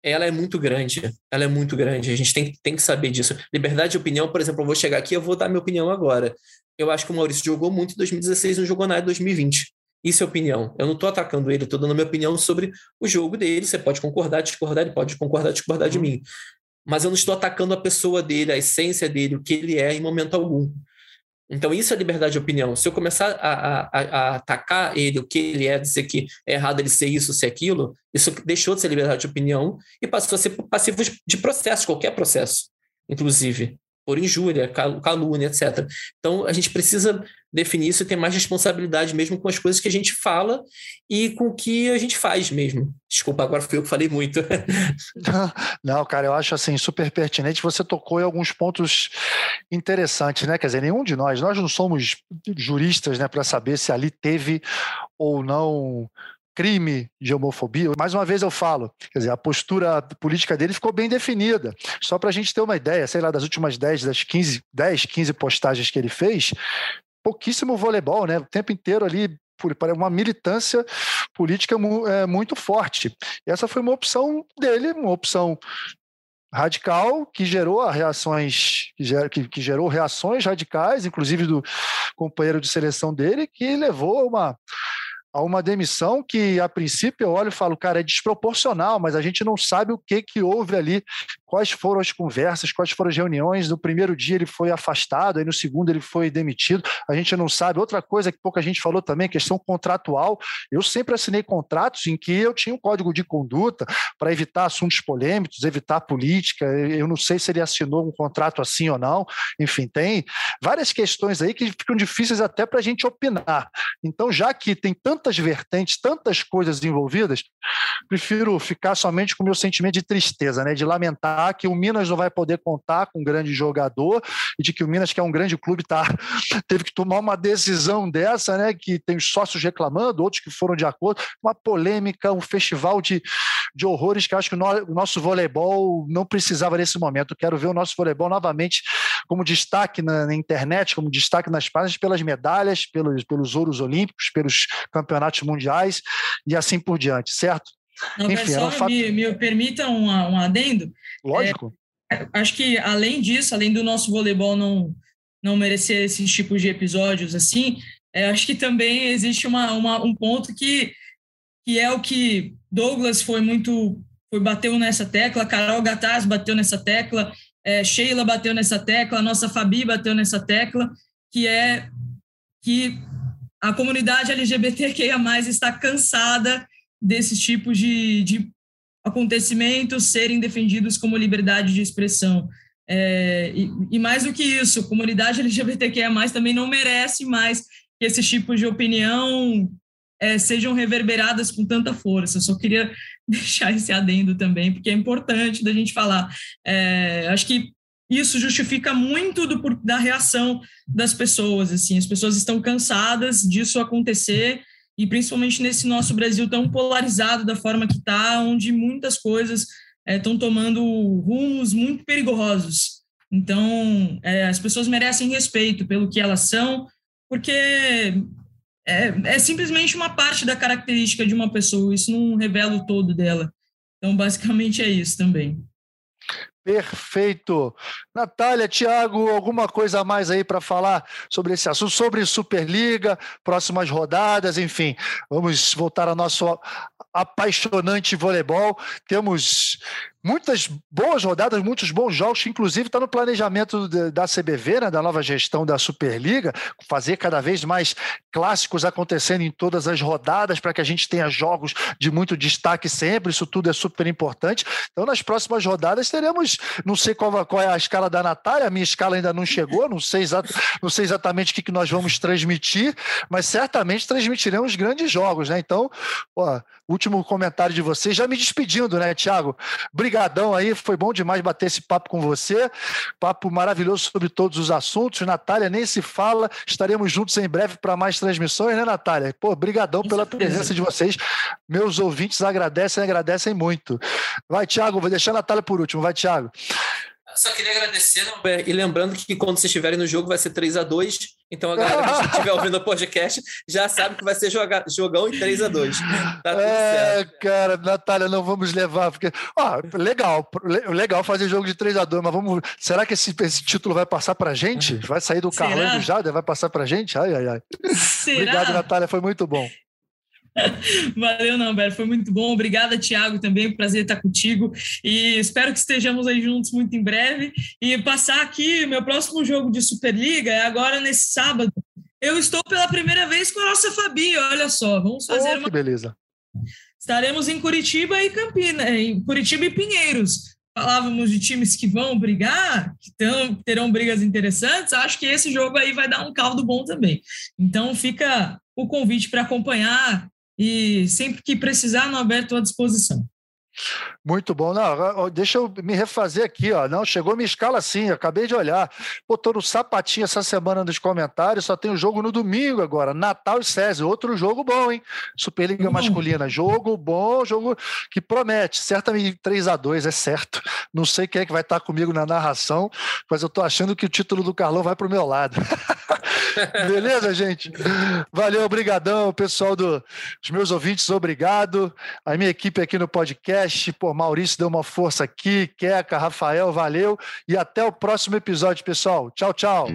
Speaker 3: ela é muito grande. Ela é muito grande. A gente tem, tem que saber disso. Liberdade de opinião, por exemplo, eu vou chegar aqui eu vou dar minha opinião agora. Eu acho que o Maurício jogou muito em 2016 não jogou nada em 2020. Isso é opinião. Eu não estou atacando ele, estou dando minha opinião sobre o jogo dele. Você pode concordar, discordar, ele pode concordar, discordar de uhum. mim. mas eu não estou atacando a pessoa dele, a essência dele, o que ele é em momento algum. Então, isso é liberdade de opinião. Se eu começar a, a, a, atacar ele, o que ele é, dizer que é errado ele ser isso, ser aquilo, isso deixou de ser liberdade de opinião e passou a ser passivo de processo, qualquer processo, inclusive por injúria, calúnia, etc. Então, a gente precisa definir isso e ter mais responsabilidade mesmo com as coisas que a gente fala e com o que a gente faz mesmo. Desculpa, agora fui eu que falei muito.
Speaker 1: Não, cara, eu acho assim super pertinente. Você tocou em alguns pontos interessantes, né? Quer dizer, nenhum de nós, nós não somos juristas, né, para saber se ali teve ou não crime de homofobia. Mais uma vez eu falo, quer dizer, a postura política dele ficou bem definida. Só para a gente ter uma ideia, sei lá, das últimas 10, das 15, 10, 15 postagens que ele fez, pouquíssimo voleibol, né? O tempo inteiro ali para uma militância política é, muito forte. E essa foi uma opção dele, uma opção radical que gerou reações que, gerou reações radicais, inclusive do companheiro de seleção dele, que levou a uma a uma demissão que, a princípio, eu olho e falo, cara, é desproporcional, mas a gente não sabe o que, que houve ali, quais foram as conversas, quais foram as reuniões. No primeiro dia ele foi afastado, aí no segundo ele foi demitido, a gente não sabe. Outra coisa que pouca gente falou também, questão contratual. Eu sempre assinei contratos em que eu tinha um código de conduta para evitar assuntos polêmicos, evitar política. Eu não sei se ele assinou um contrato assim ou não. Enfim, tem várias questões aí que ficam difíceis até para a gente opinar. Então, já que tem tanto tantas vertentes, tantas coisas envolvidas, prefiro ficar somente com o meu sentimento de tristeza, né? de lamentar que o Minas não vai poder contar com um grande jogador e de que o Minas, que é um grande clube, tá, teve que tomar uma decisão dessa, né? que tem os sócios reclamando, outros que foram de acordo, uma polêmica, um festival de, de horrores que acho que o, no, o nosso voleibol não precisava nesse momento. Quero ver o nosso voleibol novamente como destaque na, na internet, como destaque nas páginas, pelas medalhas, pelos, pelos ouros olímpicos, pelos campeonatos mundiais e assim por diante, certo?
Speaker 2: Não, Enfim, só um fato... me, me permita um, um adendo.
Speaker 1: Lógico.
Speaker 2: É, acho que, além disso, além do nosso voleibol não, não merecer esses tipos de episódios assim, é, acho que também existe uma, uma, um ponto que, que é o que Douglas foi muito foi bateu nessa tecla, Carol Gataz bateu nessa tecla, é, Sheila bateu nessa tecla, a nossa Fabi bateu nessa tecla, que é que a comunidade LGBTQIA+, está cansada desses tipos de, de acontecimentos serem defendidos como liberdade de expressão. É, e, e, mais do que isso, a comunidade LGBTQIA+, também não merece mais que esses tipos de opinião é, sejam reverberadas com tanta força. Eu só queria deixar esse adendo também, porque é importante da gente falar. É, acho que isso justifica muito do, da reação das pessoas. Assim, as pessoas estão cansadas disso acontecer e principalmente nesse nosso Brasil tão polarizado da forma que está, onde muitas coisas estão é, tomando rumos muito perigosos. Então, é, as pessoas merecem respeito pelo que elas são, porque é, é simplesmente uma parte da característica de uma pessoa, isso não revela o todo dela. Então, basicamente é isso também.
Speaker 1: Perfeito. Natália, Tiago, alguma coisa a mais aí para falar sobre esse assunto, sobre Superliga, próximas rodadas, enfim. Vamos voltar ao nosso apaixonante voleibol. Temos muitas boas rodadas, muitos bons jogos, inclusive está no planejamento da CBV, né, da nova gestão da Superliga, fazer cada vez mais clássicos acontecendo em todas as rodadas para que a gente tenha jogos de muito destaque sempre, isso tudo é super importante. Então, nas próximas rodadas teremos, não sei qual, qual é a escala da Natália, a minha escala ainda não chegou, não sei, não sei exatamente o que, que nós vamos transmitir, mas certamente transmitiremos grandes jogos, né? Então, ó, último comentário de vocês, já me despedindo, né, Tiago? Obrigadão aí, foi bom demais bater esse papo com você. Papo maravilhoso sobre todos os assuntos. Natália, nem se fala. Estaremos juntos em breve para mais transmissões, né, Natália? Pô, brigadão pela presença de vocês. Meus ouvintes agradecem, agradecem muito. Vai, Tiago, vou deixar a Natália por último. Vai, Tiago.
Speaker 3: Só queria agradecer, Albert, e lembrando que quando vocês estiverem no jogo vai ser 3 a 2 então a galera que estiver ouvindo o podcast já sabe que vai ser joga, jogão em 3 a 2
Speaker 1: Tá tudo é, certo. cara, Natália, não vamos levar, porque. Ó, legal, legal fazer jogo de 3 a 2 mas vamos. Será que esse, esse título vai passar pra gente? Vai sair do Carlão do Jader? Vai passar pra gente? Ai, ai, ai. Será? Obrigado, Natália, foi muito bom.
Speaker 2: Valeu, Namber, foi muito bom. Obrigada, Thiago, também. Prazer estar contigo. E espero que estejamos aí juntos muito em breve. E passar aqui, meu próximo jogo de Superliga é agora nesse sábado. Eu estou pela primeira vez com a nossa Fabi, olha só. Vamos fazer
Speaker 1: oh, uma. Beleza.
Speaker 2: Estaremos em Curitiba e Campinas, em Curitiba e Pinheiros. Falávamos de times que vão brigar, que tão, terão brigas interessantes. Acho que esse jogo aí vai dar um caldo bom também. Então fica o convite para acompanhar e sempre que precisar, no aberto à disposição.
Speaker 1: Muito bom. Não, deixa eu me refazer aqui, ó. Não, chegou minha escala sim, acabei de olhar. Pô, tô no sapatinho essa semana nos comentários, só tem o jogo no domingo agora, Natal e César. Outro jogo bom, hein? Superliga uhum. Masculina. Jogo bom, jogo que promete. Certamente 3 a 2 é certo. Não sei quem é que vai estar comigo na narração, mas eu tô achando que o título do Carlão vai pro meu lado. Beleza, gente? Valeu, obrigadão, pessoal dos meus ouvintes, obrigado. A minha equipe aqui no podcast, por Maurício deu uma força aqui, Queca, Rafael, valeu. E até o próximo episódio, pessoal. Tchau, tchau.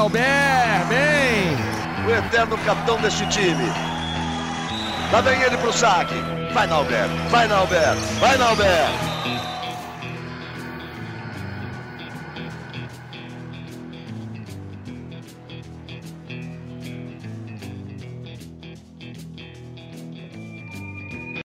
Speaker 4: Albert, bem!
Speaker 5: O eterno capitão deste time. Lá vem ele pro saque. Vai, Nalber, vai, Nalber, vai, Nalber.